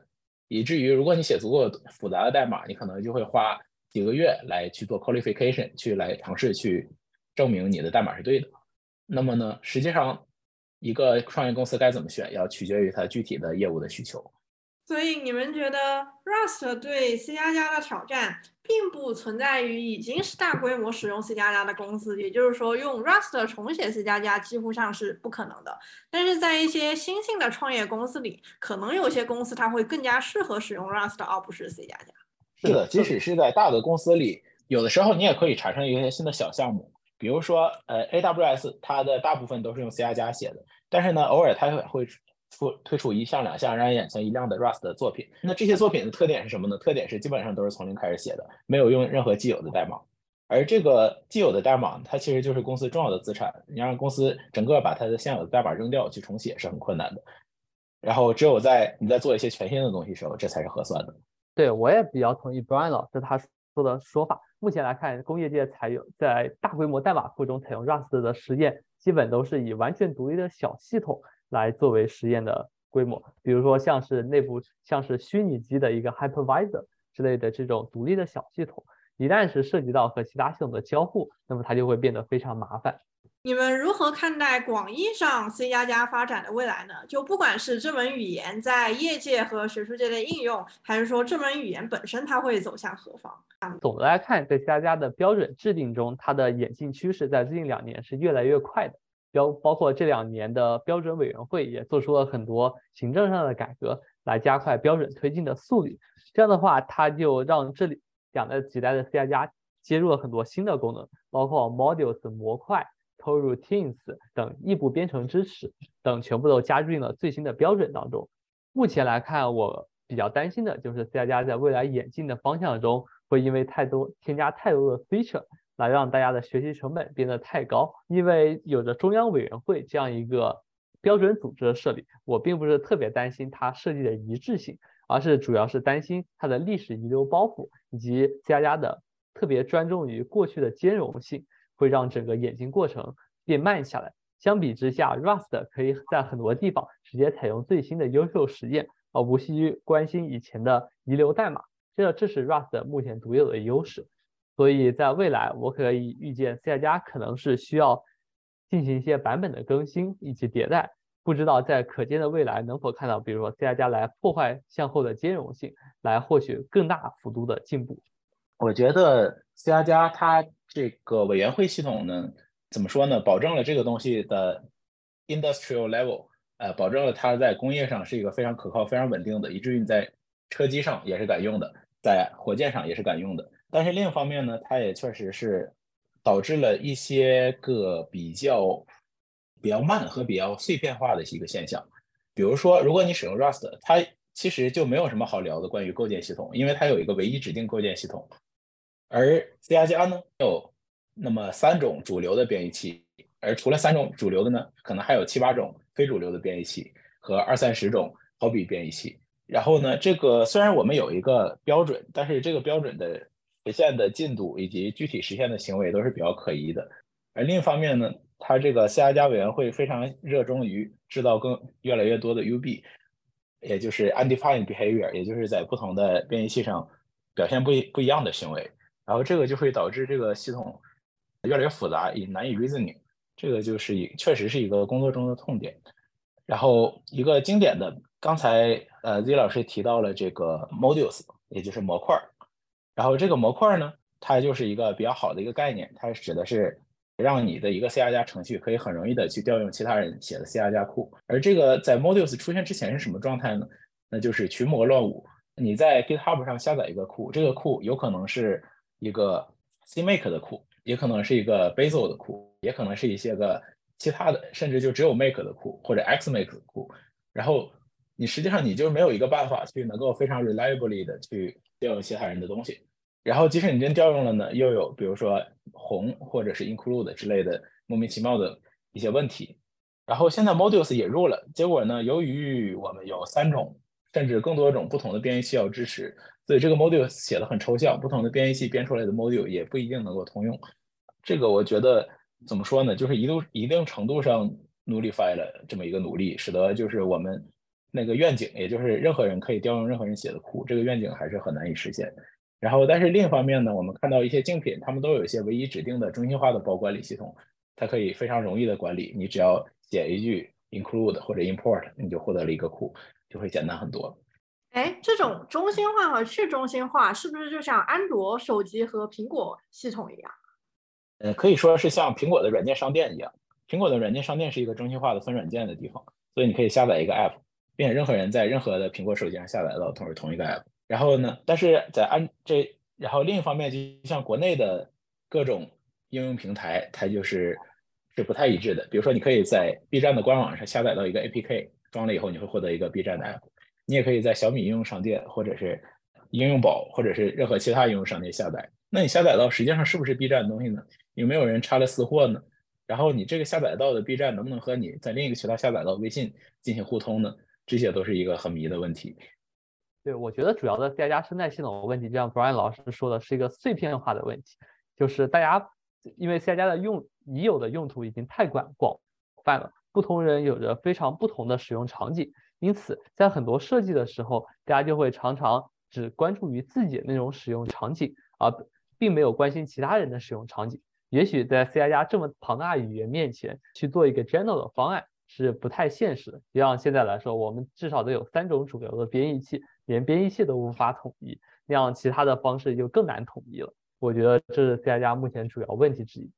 以至于如果你写足够复杂的代码，你可能就会花几个月来去做 qualification，去来尝试去证明你的代码是对的。那么呢，实际上。一个创业公司该怎么选，要取决于它具体的业务的需求。所以你们觉得 Rust 对 C 加加的挑战，并不存在于已经是大规模使用 C 加加的公司，也就是说，用 Rust 重写 C 加加几乎上是不可能的。但是在一些新兴的创业公司里，可能有些公司它会更加适合使用 Rust，而不是 C 加加。是的，即使是在大的公司里，有的时候你也可以产生一些新的小项目。比如说，呃，AWS 它的大部分都是用 C 加加写的，但是呢，偶尔它会出推出一项两项让人眼前一亮的 Rust 的作品。那这些作品的特点是什么呢？特点是基本上都是从零开始写的，没有用任何既有的代码。而这个既有的代码，它其实就是公司重要的资产。你让公司整个把它的现有的代码扔掉去重写是很困难的。然后只有在你在做一些全新的东西时候，这才是合算的。对我也比较同意 Brian 老师他说的说法。目前来看，工业界采用在大规模代码库中采用 Rust 的实验，基本都是以完全独立的小系统来作为实验的规模。比如说，像是内部像是虚拟机的一个 Hypervisor 之类的这种独立的小系统，一旦是涉及到和其他系统的交互，那么它就会变得非常麻烦。你们如何看待广义上 C 加加发展的未来呢？就不管是这门语言在业界和学术界的应用，还是说这门语言本身它会走向何方？总的来看，在 C 加加的标准制定中，它的演进趋势在最近两年是越来越快的。标包括这两年的标准委员会也做出了很多行政上的改革，来加快标准推进的速率。这样的话，它就让这里两个几代的 C 加加接入了很多新的功能，包括 Modules 模块。to routines 等异步编程支持等全部都加入进了最新的标准当中。目前来看，我比较担心的就是 C 加加在未来演进的方向中，会因为太多添加太多的 feature，来让大家的学习成本变得太高。因为有着中央委员会这样一个标准组织的设立，我并不是特别担心它设计的一致性，而是主要是担心它的历史遗留包袱以及加加的特别专重于过去的兼容性。会让整个演进过程变慢下来。相比之下，Rust 可以在很多地方直接采用最新的优秀实验，而无需关心以前的遗留代码。这这是 Rust 目前独有的优势。所以在未来，我可以预见 C 加加可能是需要进行一些版本的更新以及迭代。不知道在可见的未来能否看到，比如说 C 加加来破坏向后的兼容性，来获取更大幅度的进步。我觉得 C 加加它。这个委员会系统呢，怎么说呢？保证了这个东西的 industrial level，呃，保证了它在工业上是一个非常可靠、非常稳定的，以至于你在车机上也是敢用的，在火箭上也是敢用的。但是另一方面呢，它也确实是导致了一些个比较比较慢和比较碎片化的一个现象。比如说，如果你使用 Rust，它其实就没有什么好聊的关于构建系统，因为它有一个唯一指定构建系统，而 C 加加呢有那么三种主流的编译器，而除了三种主流的呢，可能还有七八种非主流的编译器和二三十种好比编译器。然后呢，这个虽然我们有一个标准，但是这个标准的实现的进度以及具体实现的行为都是比较可疑的。而另一方面呢，它这个 C 加加委员会非常热衷于制造更越来越多的 UB。也就是 undefined behavior，也就是在不同的编译器上表现不不一样的行为，然后这个就会导致这个系统越来越复杂，也难以 reasoning。这个就是一确实是一个工作中的痛点。然后一个经典的，刚才呃 Z 老师提到了这个 modules，也就是模块。然后这个模块呢，它就是一个比较好的一个概念，它指的是。让你的一个 C 加加程序可以很容易的去调用其他人写的 C 加加库，而这个在 Modules 出现之前是什么状态呢？那就是群魔乱舞。你在 GitHub 上下载一个库，这个库有可能是一个 CMake 的库，也可能是一个 Bazel 的库，也可能是一些个其他的，甚至就只有 Make 的库或者 Xmake 的库。然后你实际上你就没有一个办法去能够非常 reliably 的去调用其他人的东西。然后，即使你真调用了呢，又有比如说红或者是 include 之类的莫名其妙的一些问题。然后现在 modules 引入了，结果呢，由于我们有三种甚至更多种不同的编译器要支持，所以这个 modules 写的很抽象，不同的编译器编出来的 module 也不一定能够通用。这个我觉得怎么说呢，就是一度一定程度上 nullify 了这么一个努力，使得就是我们那个愿景，也就是任何人可以调用任何人写的库，这个愿景还是很难以实现。然后，但是另一方面呢，我们看到一些竞品，他们都有一些唯一指定的中心化的包管理系统，它可以非常容易的管理。你只要写一句 include 或者 import，你就获得了一个库，就会简单很多。哎，这种中心化和去中心化是不是就像安卓手机和苹果系统一样？呃，可以说是像苹果的软件商店一样。苹果的软件商店是一个中心化的分软件的地方，所以你可以下载一个 app，并且任何人在任何的苹果手机上下载到同是同一个 app。然后呢？但是在安这，然后另一方面，就像国内的各种应用平台，它就是是不太一致的。比如说，你可以在 B 站的官网上下载到一个 APK，装了以后你会获得一个 B 站的 app。你也可以在小米应用商店或者是应用宝或者是任何其他应用商店下载。那你下载到实际上是不是 B 站的东西呢？有没有人插了私货呢？然后你这个下载到的 B 站能不能和你在另一个渠道下载到微信进行互通呢？这些都是一个很迷的问题。对，我觉得主要的 C 加加生态系统问题，就像 Brian 老师说的，是一个碎片化的问题，就是大家因为 C 加加的用已有的用途已经太广广泛了，不同人有着非常不同的使用场景，因此在很多设计的时候，大家就会常常只关注于自己的那种使用场景，而并没有关心其他人的使用场景。也许在 C 加加这么庞大语言面前去做一个 general 的方案是不太现实的。就像现在来说，我们至少得有三种主流的编译器。连编译器都无法统一，那样其他的方式就更难统一了。我觉得这是 C 加加目前主要问题之一。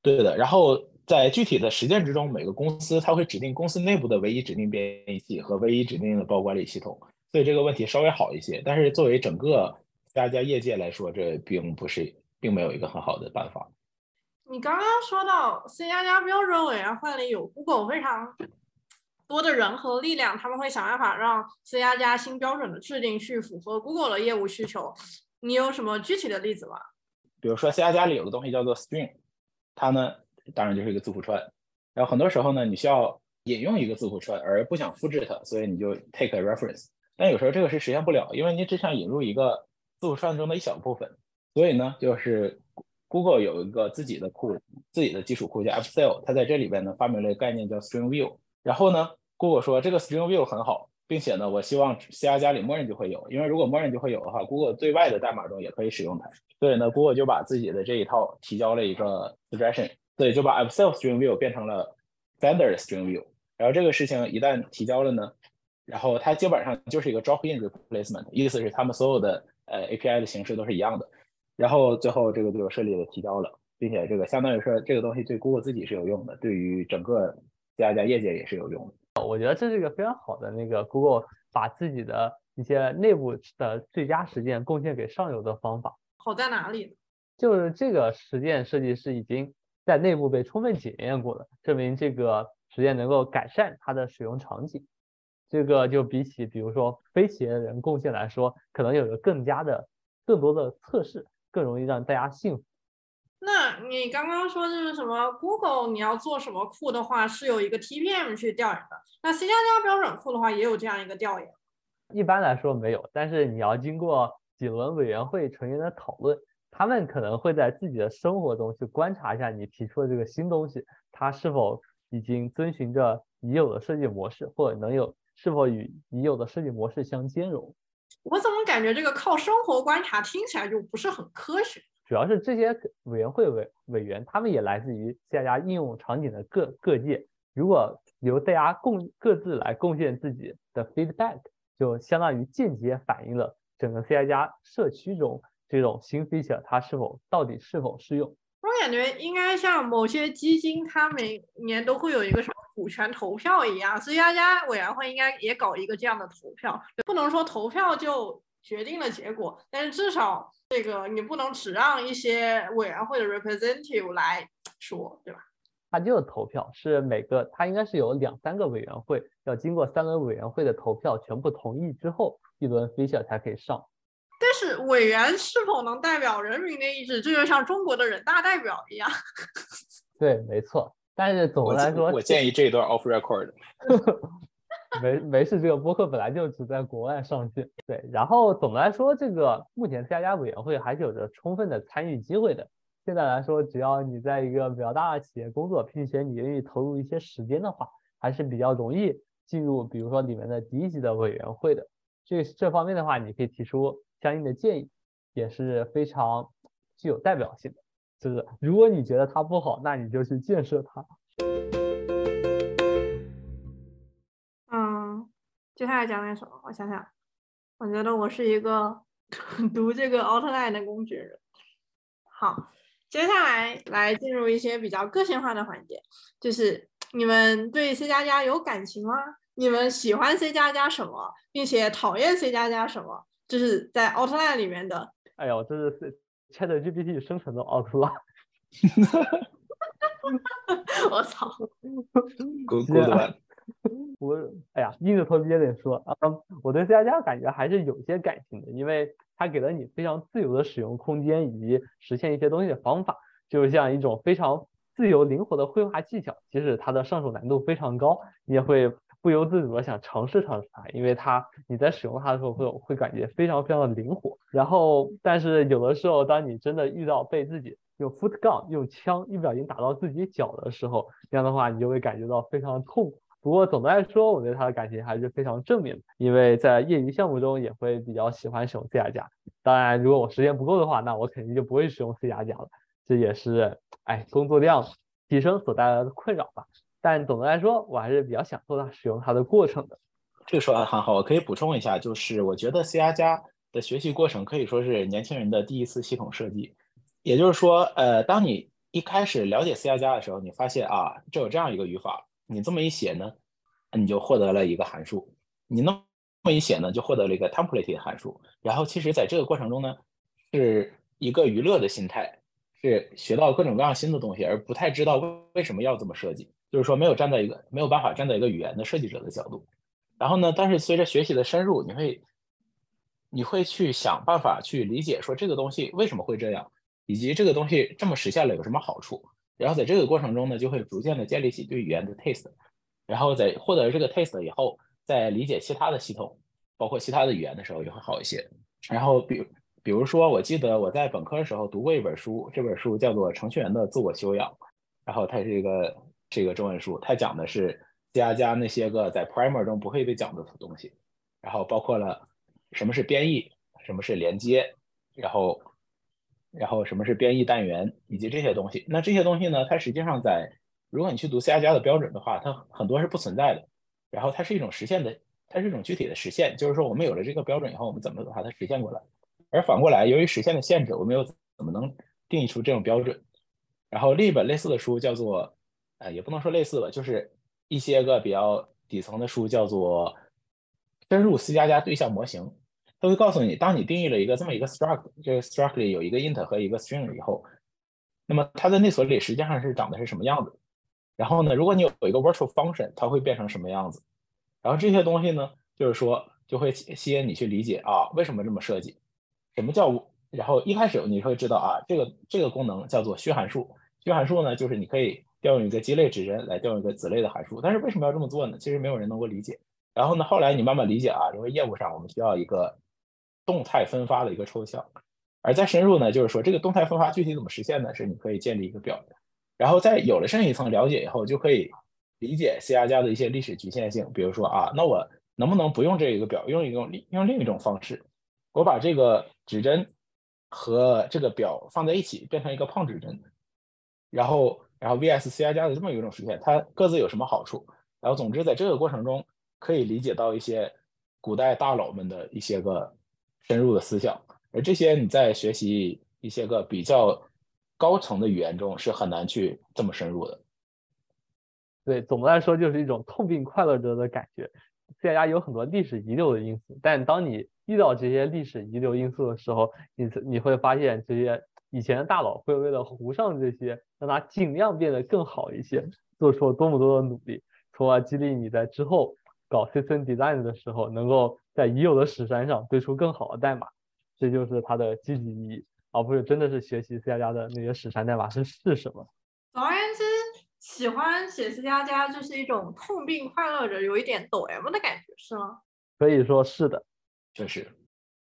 对的，然后在具体的实践之中，每个公司它会指定公司内部的唯一指定编译器和唯一指定的包管理系统，所以这个问题稍微好一些。但是作为整个 C 加加业界来说，这并不是，并没有一个很好的办法。你刚刚说到 C 加加标准委员会里有 Google 非常。多的人和力量，他们会想办法让 C 加加新标准的制定去符合 Google 的业务需求。你有什么具体的例子吗？比如说 C 加加里有个东西叫做 String，它呢当然就是一个字符串。然后很多时候呢，你需要引用一个字符串，而不想复制它，所以你就 take a reference。但有时候这个是实现不了，因为你只想引入一个字符串中的一小部分。所以呢，就是 Google 有一个自己的库，自己的基础库叫 AppCell，它在这里边呢发明了一个概念叫 String View。然后呢，Google 说这个 String View 很好，并且呢，我希望 C 加加里默认就会有，因为如果默认就会有的话，Google 对外的代码中也可以使用它。所以呢，Google 就把自己的这一套提交了一个 suggestion，所以就把 AppSell String View 变成了 Standard String View。然后这个事情一旦提交了呢，然后它基本上就是一个 drop-in replacement，意思是他们所有的呃 API 的形式都是一样的。然后最后这个就顺利的提交了，并且这个相当于说这个东西对 Google 自己是有用的，对于整个加家业界也是有用的，我觉得这是一个非常好的那个 Google 把自己的一些内部的最佳实践贡献给上游的方法。好在哪里？就是这个实践设计师已经在内部被充分检验过了，证明这个实践能够改善它的使用场景。这个就比起比如说非企业人贡献来说，可能有个更加的更多的测试，更容易让大家信服。那你刚刚说就是什么 Google 你要做什么库的话，是有一个 TPM 去调研的。那 C 加加标准库的话，也有这样一个调研。一般来说没有，但是你要经过几轮委员会成员的讨论，他们可能会在自己的生活中去观察一下你提出的这个新东西，它是否已经遵循着已有的设计模式，或者能有是否与已有的设计模式相兼容。我怎么感觉这个靠生活观察听起来就不是很科学？主要是这些委员会委委员，他们也来自于 C 加加应用场景的各各界。如果由大家共各自来贡献自己的 feedback，就相当于间接反映了整个 C 加加社区中这种新 feature 它是否到底是否适用。我感觉应该像某些基金，它每年都会有一个什么股权投票一样所以大家委员会应该也搞一个这样的投票。不能说投票就决定了结果，但是至少。这个你不能只让一些委员会的 representative 来说，对吧？它就是投票，是每个它应该是有两三个委员会，要经过三轮委员会的投票全部同意之后，一轮 feature 才可以上。但是委员是否能代表人民的意志，这就像中国的人大代表一样。(laughs) 对，没错。但是总的来说，我建议这一段 off record。(laughs) 没没事，这个播客本来就只在国外上线。对，然后总的来说，这个目前 C 加加委员会还是有着充分的参与机会的。现在来说，只要你在一个比较大的企业工作，并且你愿意投入一些时间的话，还是比较容易进入，比如说里面的第一级的委员会的。这这方面的话，你可以提出相应的建议，也是非常具有代表性的。就是如果你觉得它不好，那你就去建设它。嗯接下来讲点什么？我想想，我觉得我是一个 (laughs) 读这个奥特曼的工具人。好，接下来来进入一些比较个性化的环节，就是你们对 C 加加有感情吗？你们喜欢 C 加加什么，并且讨厌 C 加加什么？就是在奥特曼里面的。哎呦，这是 ChatGPT 生成的奥特曼。我操！Good one。(laughs) 我哎呀，硬着头皮也得说啊，我对 C 加加感觉还是有些感情的，因为它给了你非常自由的使用空间以及实现一些东西的方法，就像一种非常自由灵活的绘画技巧。即使它的上手难度非常高，你也会不由自主的想尝试尝试它，因为它你在使用它的时候会会感觉非常非常的灵活。然后，但是有的时候，当你真的遇到被自己用 foot gun 用枪一不小心打到自己脚的时候，这样的话你就会感觉到非常痛苦。不过总的来说，我对它的感情还是非常正面的，因为在业余项目中也会比较喜欢使用 C 加加。当然，如果我时间不够的话，那我肯定就不会使用 C 加加了。这也是哎工作量提升所带来的困扰吧。但总的来说，我还是比较享受它使用它的过程的。这个说的很好，我可以补充一下，就是我觉得 C 加加的学习过程可以说是年轻人的第一次系统设计。也就是说，呃，当你一开始了解 C 加加的时候，你发现啊，这有这样一个语法。你这么一写呢，你就获得了一个函数。你那么一写呢，就获得了一个 template 的函数。然后其实在这个过程中呢，是一个娱乐的心态，是学到各种各样新的东西，而不太知道为什么要这么设计。就是说没有站在一个没有办法站在一个语言的设计者的角度。然后呢，但是随着学习的深入，你会你会去想办法去理解说这个东西为什么会这样，以及这个东西这么实现了有什么好处。然后在这个过程中呢，就会逐渐的建立起对语言的 taste，然后在获得这个 taste 以后，在理解其他的系统，包括其他的语言的时候，也会好一些。然后比比如说，我记得我在本科的时候读过一本书，这本书叫做《程序员的自我修养》，然后它是一个这个中文书，它讲的是 C 加加那些个在 primer 中不会被讲的东西，然后包括了什么是编译，什么是连接，然后。然后什么是编译单元以及这些东西？那这些东西呢？它实际上在如果你去读 C 加加的标准的话，它很多是不存在的。然后它是一种实现的，它是一种具体的实现，就是说我们有了这个标准以后，我们怎么把它实现过来？而反过来，由于实现的限制，我们又怎么能定义出这种标准？然后另一本类似的书叫做，呃，也不能说类似吧，就是一些个比较底层的书叫做深入 C 加加对象模型。它会告诉你，当你定义了一个这么一个 struct，这个 struct 里有一个 int 和一个 string 以后，那么它在内存里实际上是长的是什么样子？然后呢，如果你有有一个 virtual function，它会变成什么样子？然后这些东西呢，就是说就会吸引你去理解啊，为什么这么设计？什么叫？然后一开始你会知道啊，这个这个功能叫做虚函数。虚函数呢，就是你可以调用一个基类指针来调用一个子类的函数。但是为什么要这么做呢？其实没有人能够理解。然后呢，后来你慢慢理解啊，因为业务上我们需要一个动态分发的一个抽象。而再深入呢，就是说这个动态分发具体怎么实现呢？是你可以建立一个表，然后在有了深一层了解以后，就可以理解 C 加加的一些历史局限性。比如说啊，那我能不能不用这一个表，用一种用另一种方式，我把这个指针和这个表放在一起，变成一个胖指针，然后然后 VS C 加加的这么一种实现，它各自有什么好处？然后总之在这个过程中，可以理解到一些古代大佬们的一些个深入的思想。而这些你在学习一些个比较高层的语言中是很难去这么深入的。对，总的来说就是一种痛并快乐着的感觉。C 加加有很多历史遗留的因素，但当你遇到这些历史遗留因素的时候，你你会发现这些以前的大佬会为了糊上这些，让它尽量变得更好一些，做出了多么多的努力，从而激励你在之后搞 System Design 的时候，能够在已有的史山上堆出更好的代码。这就是它的积极意义，而不是真的是学习 C 加加的那些史山代码是是什么。总而言之，喜欢写 C 加加就是一种痛并快乐着，有一点抖 M 的感觉，是吗？可以说是的，确实。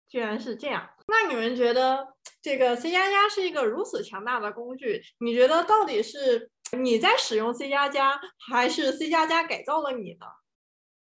居然是这样，那你们觉得这个 C 加加是一个如此强大的工具？你觉得到底是你在使用 C 加加，还是 C 加加改造了你呢？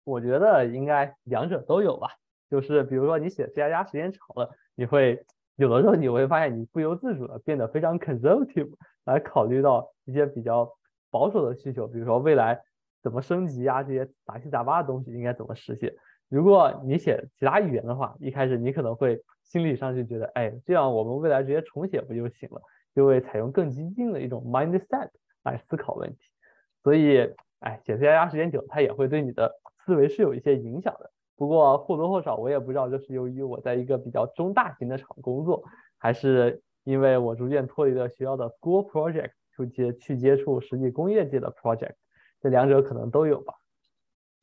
我觉得应该两者都有吧。就是比如说你写 C 加加时间长了。你会有的时候你会发现你不由自主的变得非常 conservative，来考虑到一些比较保守的需求，比如说未来怎么升级啊，这些杂七杂八的东西应该怎么实现。如果你写其他语言的话，一开始你可能会心理上就觉得，哎，这样我们未来直接重写不就行了？就会采用更激进的一种 mindset 来思考问题。所以，哎，写 C 加加时间久，它也会对你的思维是有一些影响的。不过或多或少，我也不知道，这是由于我在一个比较中大型的厂工作，还是因为我逐渐脱离了学校的 school project，去接去接触实际工业界的 project，这两者可能都有吧。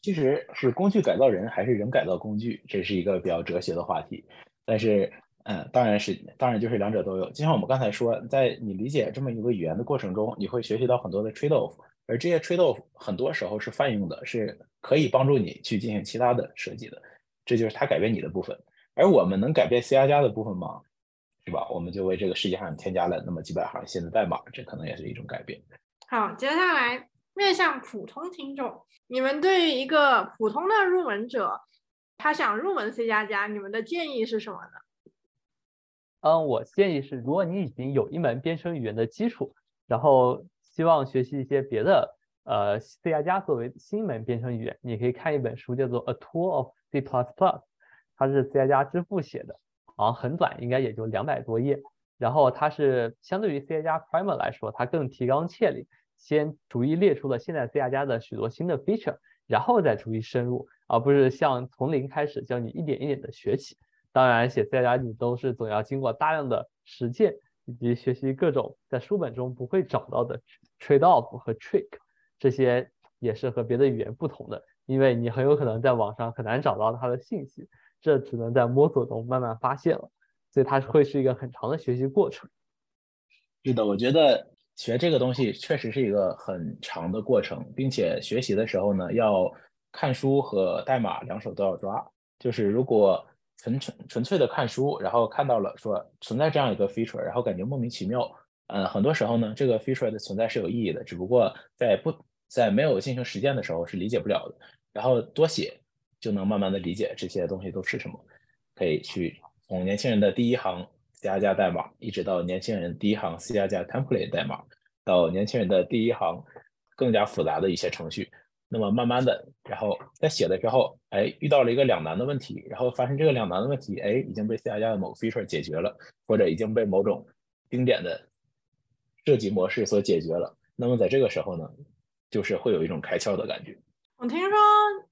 其实是工具改造人，还是人改造工具，这是一个比较哲学的话题。但是，嗯，当然是，当然就是两者都有。就像我们刚才说，在你理解这么一个语言的过程中，你会学习到很多的 trade off。而这些 trade off 很多时候是泛用的，是可以帮助你去进行其他的设计的，这就是它改变你的部分。而我们能改变 C 加加的部分吗？是吧？我们就为这个世界上添加了那么几百行新的代码，这可能也是一种改变。好，接下来面向普通听众，你们对于一个普通的入门者，他想入门 C 加加，你们的建议是什么呢？嗯，我建议是，如果你已经有一门编程语言的基础，然后希望学习一些别的，呃，C 加加作为新门编程语言，你可以看一本书，叫做《A Tour of C++》，它是 C 加加之父写的，好像很短，应该也就两百多页。然后它是相对于 C 加加 Primer 来说，它更提纲挈领，先逐一列出了现在 C 加加的许多新的 feature，然后再逐一深入，而不是像从零开始教你一点一点的学起。当然，写 C 加加你都是总要经过大量的实践。以及学习各种在书本中不会找到的 trade off 和 trick，这些也是和别的语言不同的，因为你很有可能在网上很难找到它的信息，这只能在摸索中慢慢发现了，所以它会是一个很长的学习过程。是的，我觉得学这个东西确实是一个很长的过程，并且学习的时候呢，要看书和代码两手都要抓，就是如果。纯纯纯粹的看书，然后看到了说存在这样一个 feature，然后感觉莫名其妙。嗯，很多时候呢，这个 feature 的存在是有意义的，只不过在不在没有进行实践的时候是理解不了的。然后多写就能慢慢的理解这些东西都是什么。可以去从年轻人的第一行 C 加加代码，一直到年轻人第一行 C 加加 template 代码，到年轻人的第一行更加复杂的一些程序。那么慢慢的，然后在写的时候，哎，遇到了一个两难的问题，然后发现这个两难的问题，哎，已经被 C 加加的某个 feature 解决了，或者已经被某种经典的设计模式所解决了。那么在这个时候呢，就是会有一种开窍的感觉。我听说，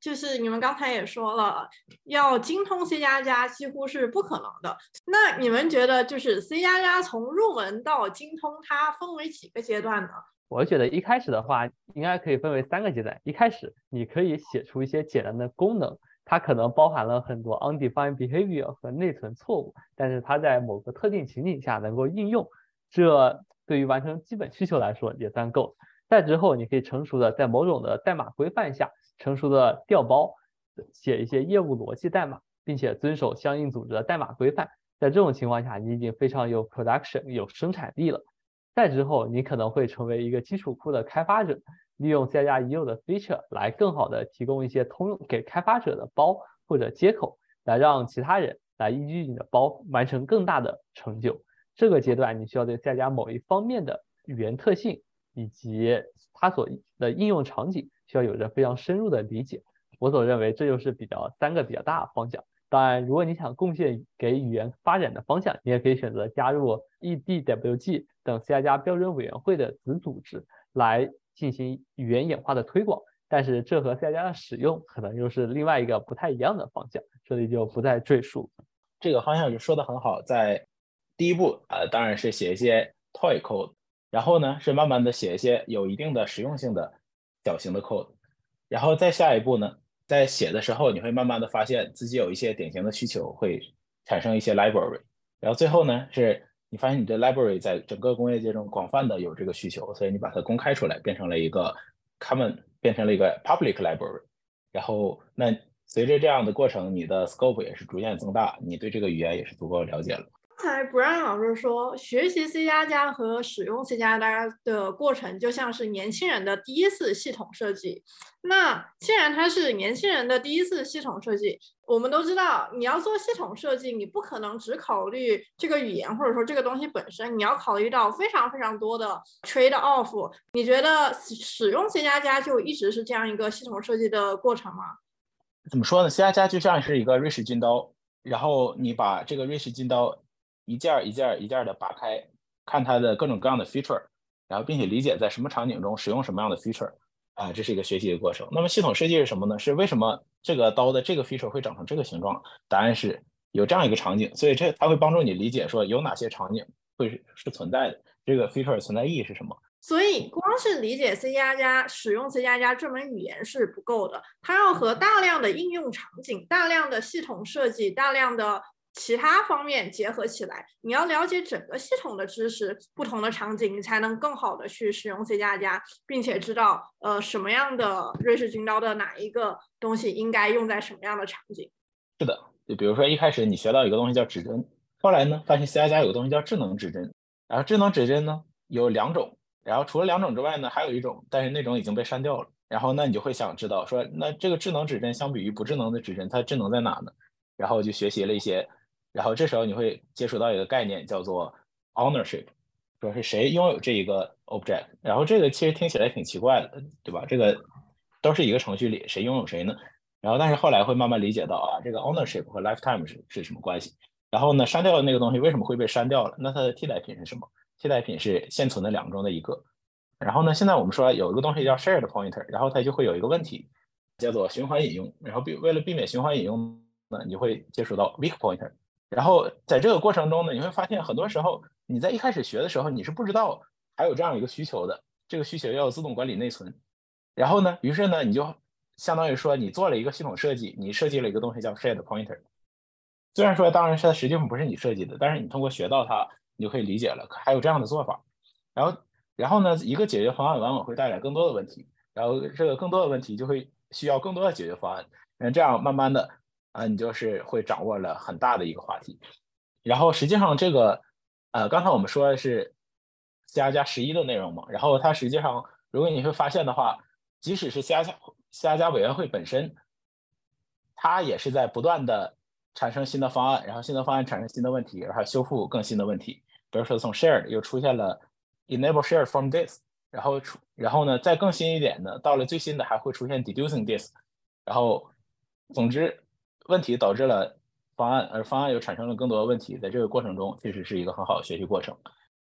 就是你们刚才也说了，要精通 C 加加几乎是不可能的。那你们觉得，就是 C 加加从入门到精通，它分为几个阶段呢？我觉得一开始的话，应该可以分为三个阶段。一开始你可以写出一些简单的功能，它可能包含了很多 undefined behavior 和内存错误，但是它在某个特定情景下能够应用，这对于完成基本需求来说也算够。再之后，你可以成熟的在某种的代码规范下，成熟的调包，写一些业务逻辑代码，并且遵守相应组织的代码规范。在这种情况下，你已经非常有 production 有生产力了。再之后，你可能会成为一个基础库的开发者，利用 C 加已有的 feature 来更好的提供一些通用给开发者的包或者接口，来让其他人来依据你的包完成更大的成就。这个阶段，你需要对 C 加加某一方面的语言特性以及它所的应用场景需要有着非常深入的理解。我所认为，这就是比较三个比较大的方向。当然，如果你想贡献给语言发展的方向，你也可以选择加入 EDWG 等 C 加加标准委员会的子组织来进行语言演化的推广。但是，这和 C 加加的使用可能又是另外一个不太一样的方向，这里就不再赘述。这个方向就说的很好，在第一步啊，当然是写一些 toy code，然后呢是慢慢的写一些有一定的实用性的小型的 code，然后再下一步呢。在写的时候，你会慢慢的发现自己有一些典型的需求，会产生一些 library，然后最后呢，是你发现你的 library 在整个工业界中广泛的有这个需求，所以你把它公开出来，变成了一个 common，变成了一个 public library，然后那随着这样的过程，你的 scope 也是逐渐增大，你对这个语言也是足够了解了。刚才 Brian 老师说，学习 C 加加和使用 C 加加的过程就像是年轻人的第一次系统设计。那既然它是年轻人的第一次系统设计，我们都知道，你要做系统设计，你不可能只考虑这个语言或者说这个东西本身，你要考虑到非常非常多的 trade off。你觉得使用 C 加加就一直是这样一个系统设计的过程吗？怎么说呢？C 加加就像是一个瑞士军刀，然后你把这个瑞士军刀。一件一件一件的拔开，看它的各种各样的 feature，然后并且理解在什么场景中使用什么样的 feature，啊，这是一个学习的过程。那么系统设计是什么呢？是为什么这个刀的这个 feature 会长成这个形状？答案是有这样一个场景，所以这它会帮助你理解说有哪些场景会是存在的，这个 feature 存在意义是什么。所以光是理解 C 加加使用 C 加加这门语言是不够的，它要和大量的应用场景、大量的系统设计、大量的。其他方面结合起来，你要了解整个系统的知识，不同的场景，你才能更好的去使用 C 加加，并且知道呃什么样的瑞士军刀的哪一个东西应该用在什么样的场景。是的，就比如说一开始你学到一个东西叫指针，后来呢发现 C 加加有个东西叫智能指针，然后智能指针呢有两种，然后除了两种之外呢还有一种，但是那种已经被删掉了。然后那你就会想知道说，那这个智能指针相比于不智能的指针，它智能在哪呢？然后就学习了一些。然后这时候你会接触到一个概念，叫做 ownership，说是谁拥有这一个 object。然后这个其实听起来挺奇怪的，对吧？这个都是一个程序里谁拥有谁呢？然后但是后来会慢慢理解到啊，这个 ownership 和 lifetime 是是什么关系？然后呢，删掉的那个东西为什么会被删掉了？那它的替代品是什么？替代品是现存的两个中的一个。然后呢，现在我们说有一个东西叫 shared pointer，然后它就会有一个问题，叫做循环引用。然后避为了避免循环引用呢，你会接触到 weak pointer。然后在这个过程中呢，你会发现很多时候你在一开始学的时候，你是不知道还有这样一个需求的，这个需求要自动管理内存。然后呢，于是呢，你就相当于说你做了一个系统设计，你设计了一个东西叫 shared pointer。虽然说当然是它实际上不是你设计的，但是你通过学到它，你就可以理解了还有这样的做法。然后，然后呢，一个解决方案往往会带来更多的问题，然后这个更多的问题就会需要更多的解决方案。那这样慢慢的。啊，你就是会掌握了很大的一个话题，然后实际上这个，呃，刚才我们说的是 C 加加十一的内容嘛，然后它实际上，如果你会发现的话，即使是 C 加加 C 加加委员会本身，它也是在不断的产生新的方案，然后新的方案产生新的问题，然后修复更新的问题。比如说从 shared 又出现了 enable shared from this，然后出，然后呢再更新一点的，到了最新的还会出现 deducing this，然后总之。问题导致了方案，而方案又产生了更多的问题，在这个过程中，其实是一个很好的学习过程。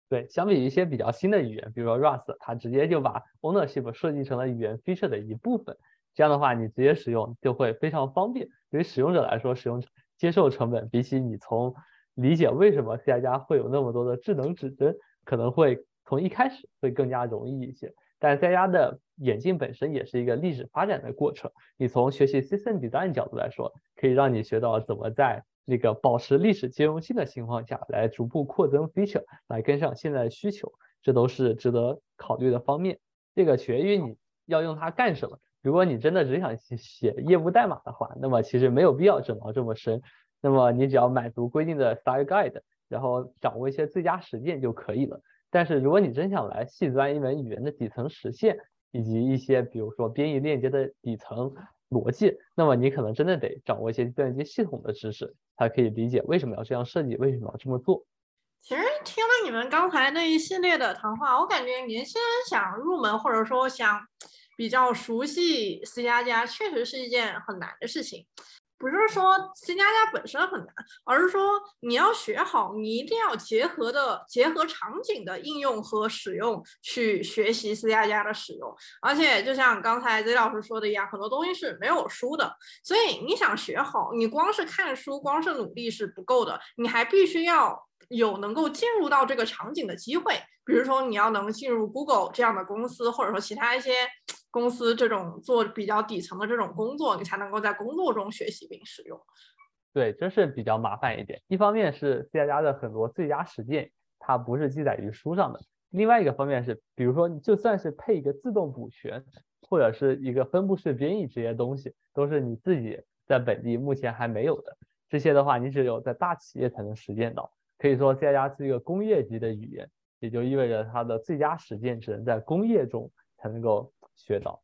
对，相比一些比较新的语言，比如说 Rust，它直接就把 ownership 设计成了语言 feature 的一部分。这样的话，你直接使用就会非常方便。对于使用者来说，使用接受成本比起你从理解为什么 C 加加会有那么多的智能指针，可能会从一开始会更加容易一些。但 C 的演进本身也是一个历史发展的过程。你从学习 System Design 角度来说，可以让你学到怎么在这个保持历史兼容性的情况下来逐步扩增 feature，来跟上现在的需求，这都是值得考虑的方面。这个取决于你要用它干什么。如果你真的只想写业务代码的话，那么其实没有必要整到这么深。那么你只要满足规定的 style guide，然后掌握一些最佳实践就可以了。但是如果你真想来细钻一门语言的底层实现，以及一些比如说编译链接的底层逻辑，那么你可能真的得掌握一些计算机系统的知识，才可以理解为什么要这样设计，为什么要这么做。其实听了你们刚才那一系列的谈话，我感觉年轻人想入门或者说想比较熟悉 C 加加，确实是一件很难的事情。不是说 C 加加本身很难，而是说你要学好，你一定要结合的结合场景的应用和使用去学习 C 加加的使用。而且就像刚才 Z 老师说的一样，很多东西是没有书的，所以你想学好，你光是看书、光是努力是不够的，你还必须要有能够进入到这个场景的机会。比如说你要能进入 Google 这样的公司，或者说其他一些。公司这种做比较底层的这种工作，你才能够在工作中学习并使用。对，这是比较麻烦一点。一方面是 C 加加的很多最佳实践，它不是记载于书上的；另外一个方面是，比如说你就算是配一个自动补全，或者是一个分布式编译这些东西，都是你自己在本地目前还没有的。这些的话，你只有在大企业才能实践到。可以说 C 加加是一个工业级的语言，也就意味着它的最佳实践只能在工业中才能够。学到，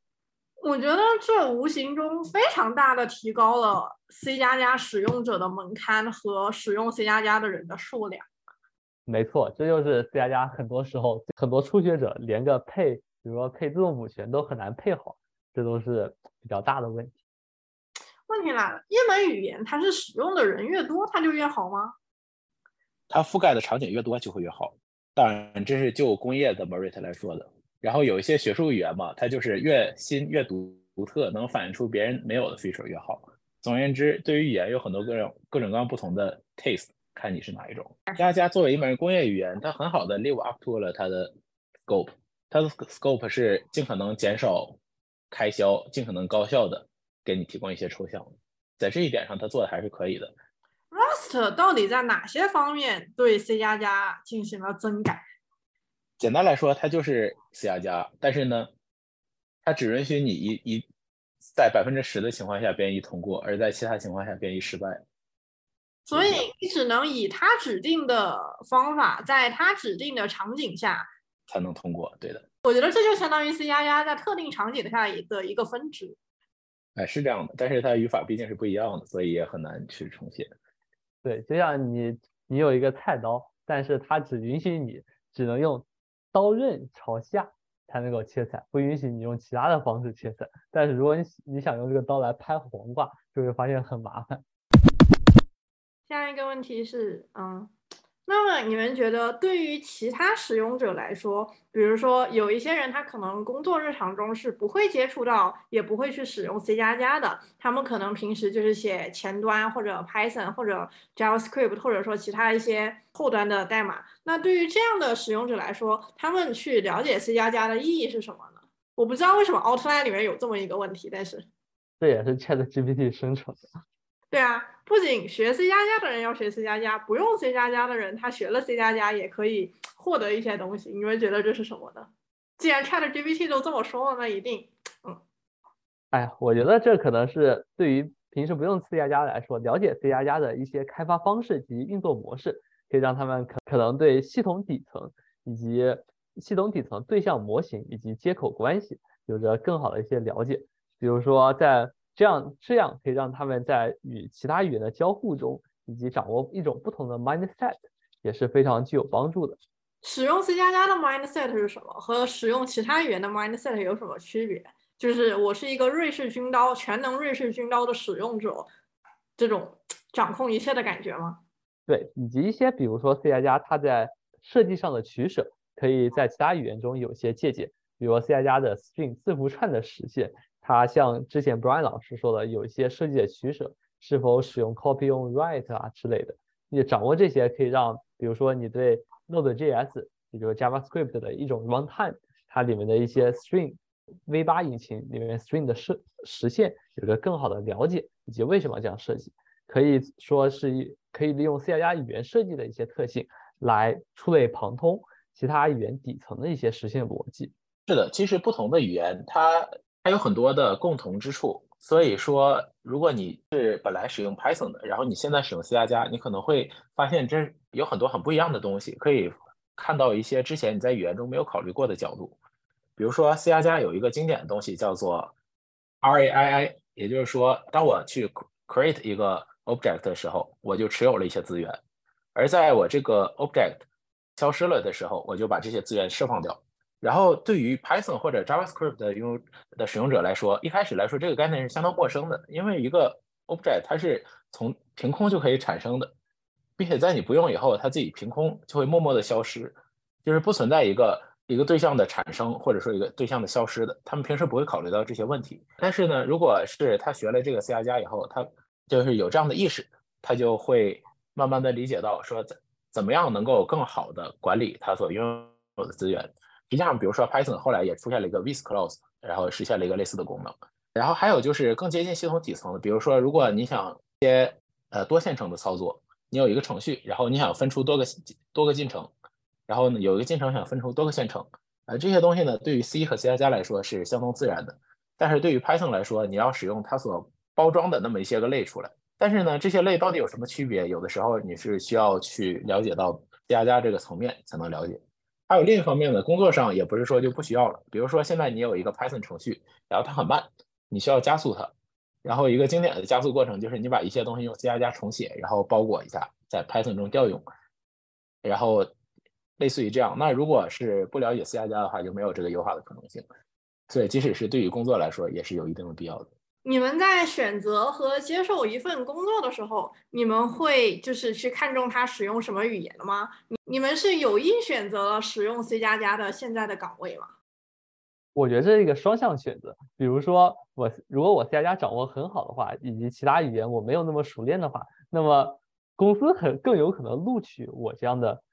我觉得这无形中非常大的提高了 C 加加使用者的门槛和使用 C 加加的人的数量。没错，这就是 C 加加很多时候很多初学者连个配，比如说配自动补全都很难配好，这都是比较大的问题。问题来了，一门语言它是使用的人越多，它就越好吗？它覆盖的场景越多就会越好。当然，这是就工业的 Merit 来说的。然后有一些学术语言嘛，它就是越新越独独特，能反映出别人没有的 feature 越好。总而言之，对于语言有很多各种各种各样不同的 taste，看你是哪一种。加加作为一门工业语言，它很好的 live up to 了它的 scope，它的 scope 是尽可能减少开销，尽可能高效的给你提供一些抽象。在这一点上，它做的还是可以的。Rust 到底在哪些方面对 C 加加进行了增改？简单来说，它就是 C 加加，但是呢，它只允许你一一在百分之十的情况下编译通过，而在其他情况下编译失败。所以你只能以它指定的方法，在它指定的场景下才能通过。对的，我觉得这就相当于 C 加加在特定场景下的一个分支。哎，是这样的，但是它语法毕竟是不一样的，所以也很难去重写。对，就像你你有一个菜刀，但是它只允许你只能用。刀刃朝下才能够切菜，不允许你用其他的方式切菜。但是如果你你想用这个刀来拍黄瓜，就会发现很麻烦。下一个问题是，嗯。那么你们觉得，对于其他使用者来说，比如说有一些人他可能工作日常中是不会接触到，也不会去使用 C 加加的，他们可能平时就是写前端或者 Python 或者 JavaScript，或者说其他一些后端的代码。那对于这样的使用者来说，他们去了解 C 加加的意义是什么呢？我不知道为什么 Outline 里面有这么一个问题，但是这也是 ChatGPT 生成的。对啊，不仅学 C 加加的人要学 C 加加，不用 C 加加的人，他学了 C 加加也可以获得一些东西。你们觉得这是什么呢？既然 Chat GPT 都这么说了，那一定，嗯，哎，我觉得这可能是对于平时不用 C 加加来说，了解 C 加加的一些开发方式及运作模式，可以让他们可可能对系统底层以及系统底层对象模型以及接口关系有着更好的一些了解。比如说在这样这样可以让他们在与其他语言的交互中，以及掌握一种不同的 mindset，也是非常具有帮助的。使用 C 加加的 mindset 是什么？和使用其他语言的 mindset 有什么区别？就是我是一个瑞士军刀，全能瑞士军刀的使用者，这种掌控一切的感觉吗？对，以及一些比如说 C 加加它在设计上的取舍，可以在其他语言中有些借鉴，比如 C 加加的 string 字符串的实现。它像之前 Brian 老师说的，有一些设计的取舍，是否使用 copy on write 啊之类的，你掌握这些可以让，比如说你对 Node.js 也就是 JavaScript 的一种 runtime，它里面的一些 string V8 引擎里面 string 的实实现有个更好的了解，以及为什么这样设计，可以说是一可以利用 C 加加语言设计的一些特性来触类旁通其他语言底层的一些实现逻辑。是的，其实不同的语言它它有很多的共同之处。所以说，如果你是本来使用 Python 的，然后你现在使用 C 加加，你可能会发现这有很多很不一样的东西，可以看到一些之前你在语言中没有考虑过的角度。比如说 C 加加有一个经典的东西叫做 RAII，也就是说，当我去 create 一个 object 的时候，我就持有了一些资源，而在我这个 object 消失了的时候，我就把这些资源释放掉。然后对于 Python 或者 JavaScript 的用的使用者来说，一开始来说这个概念是相当陌生的，因为一个 object 它是从凭空就可以产生的，并且在你不用以后，它自己凭空就会默默的消失，就是不存在一个一个对象的产生或者说一个对象的消失的。他们平时不会考虑到这些问题，但是呢，如果是他学了这个 C 加加以后，他就是有这样的意识，他就会慢慢的理解到说怎怎么样能够更好的管理他所拥有的资源。实际上，比如说 Python 后来也出现了一个 with close，然后实现了一个类似的功能。然后还有就是更接近系统底层的，比如说如果你想接呃多线程的操作，你有一个程序，然后你想分出多个多个进程，然后呢有一个进程想分出多个线程，呃这些东西呢对于 C 和 C 加加来说是相当自然的，但是对于 Python 来说，你要使用它所包装的那么一些个类出来。但是呢这些类到底有什么区别？有的时候你是需要去了解到 C 加加这个层面才能了解。还有另一方面呢，工作上也不是说就不需要了。比如说，现在你有一个 Python 程序，然后它很慢，你需要加速它。然后一个经典的加速过程就是你把一些东西用 C 加加重写，然后包裹一下，在 Python 中调用。然后类似于这样。那如果是不了解 C 加加的话，就没有这个优化的可能性。所以，即使是对于工作来说，也是有一定的必要的。你们在选择和接受一份工作的时候，你们会就是去看重他使用什么语言的吗？你你们是有意选择了使用 C 加加的现在的岗位吗？我觉得这是一个双向选择。比如说，我如果我 C 加加掌握很好的话，以及其他语言我没有那么熟练的话，那么公司很更有可能录取我这样的，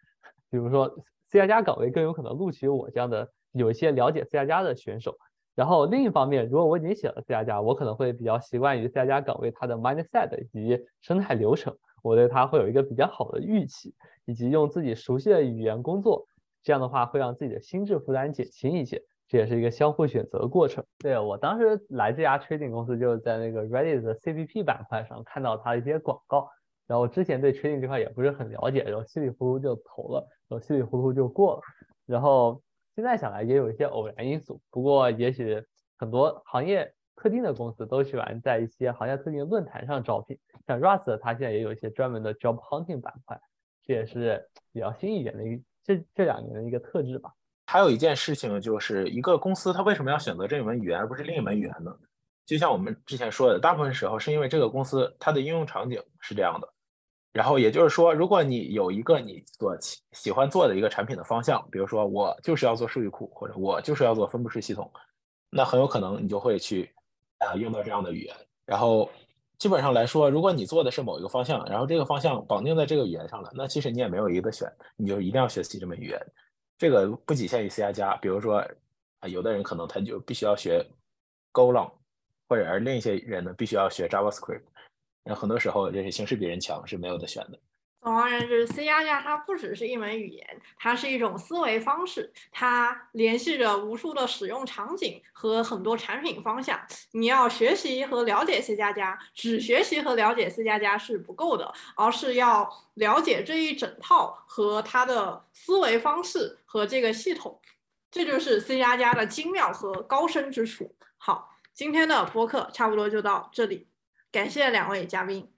比如说 C 加加岗位更有可能录取我这样的有一些了解 C 加加的选手。然后另一方面，如果我已经写了 C 加加，我可能会比较习惯于 C 加加岗位它的 mindset 以及生态流程，我对它会有一个比较好的预期，以及用自己熟悉的语言工作，这样的话会让自己的心智负担减轻一些，这也是一个相互选择的过程。对我当时来这家 trading 公司，就是在那个 Reddit 的 CPP 板块上看到它的一些广告，然后之前对 trading 这块也不是很了解，然后稀里糊涂就投了，然后稀里糊涂就过了，然后。现在想来也有一些偶然因素，不过也许很多行业特定的公司都喜欢在一些行业特定的论坛上招聘，像 Rust，它现在也有一些专门的 job hunting 板块，这也是比较新一点的一这这两年的一个特质吧。还有一件事情就是一个公司它为什么要选择这一门语言而不是另一门语言呢？就像我们之前说的，大部分时候是因为这个公司它的应用场景是这样的。然后也就是说，如果你有一个你所喜喜欢做的一个产品的方向，比如说我就是要做数据库，或者我就是要做分布式系统，那很有可能你就会去啊用到这样的语言。然后基本上来说，如果你做的是某一个方向，然后这个方向绑定在这个语言上了，那其实你也没有一个选，你就一定要学习这门语言。这个不仅限于 C 加加，比如说啊，有的人可能他就必须要学 Golang，或者而另一些人呢必须要学 JavaScript。那很多时候，这些形势比人强是没有的选的。总而言之，C 加加它不只是一门语言，它是一种思维方式，它联系着无数的使用场景和很多产品方向。你要学习和了解 C 加加，只学习和了解 C 加加是不够的，而是要了解这一整套和它的思维方式和这个系统。这就是 C 加加的精妙和高深之处。好，今天的播客差不多就到这里。感谢两位嘉宾。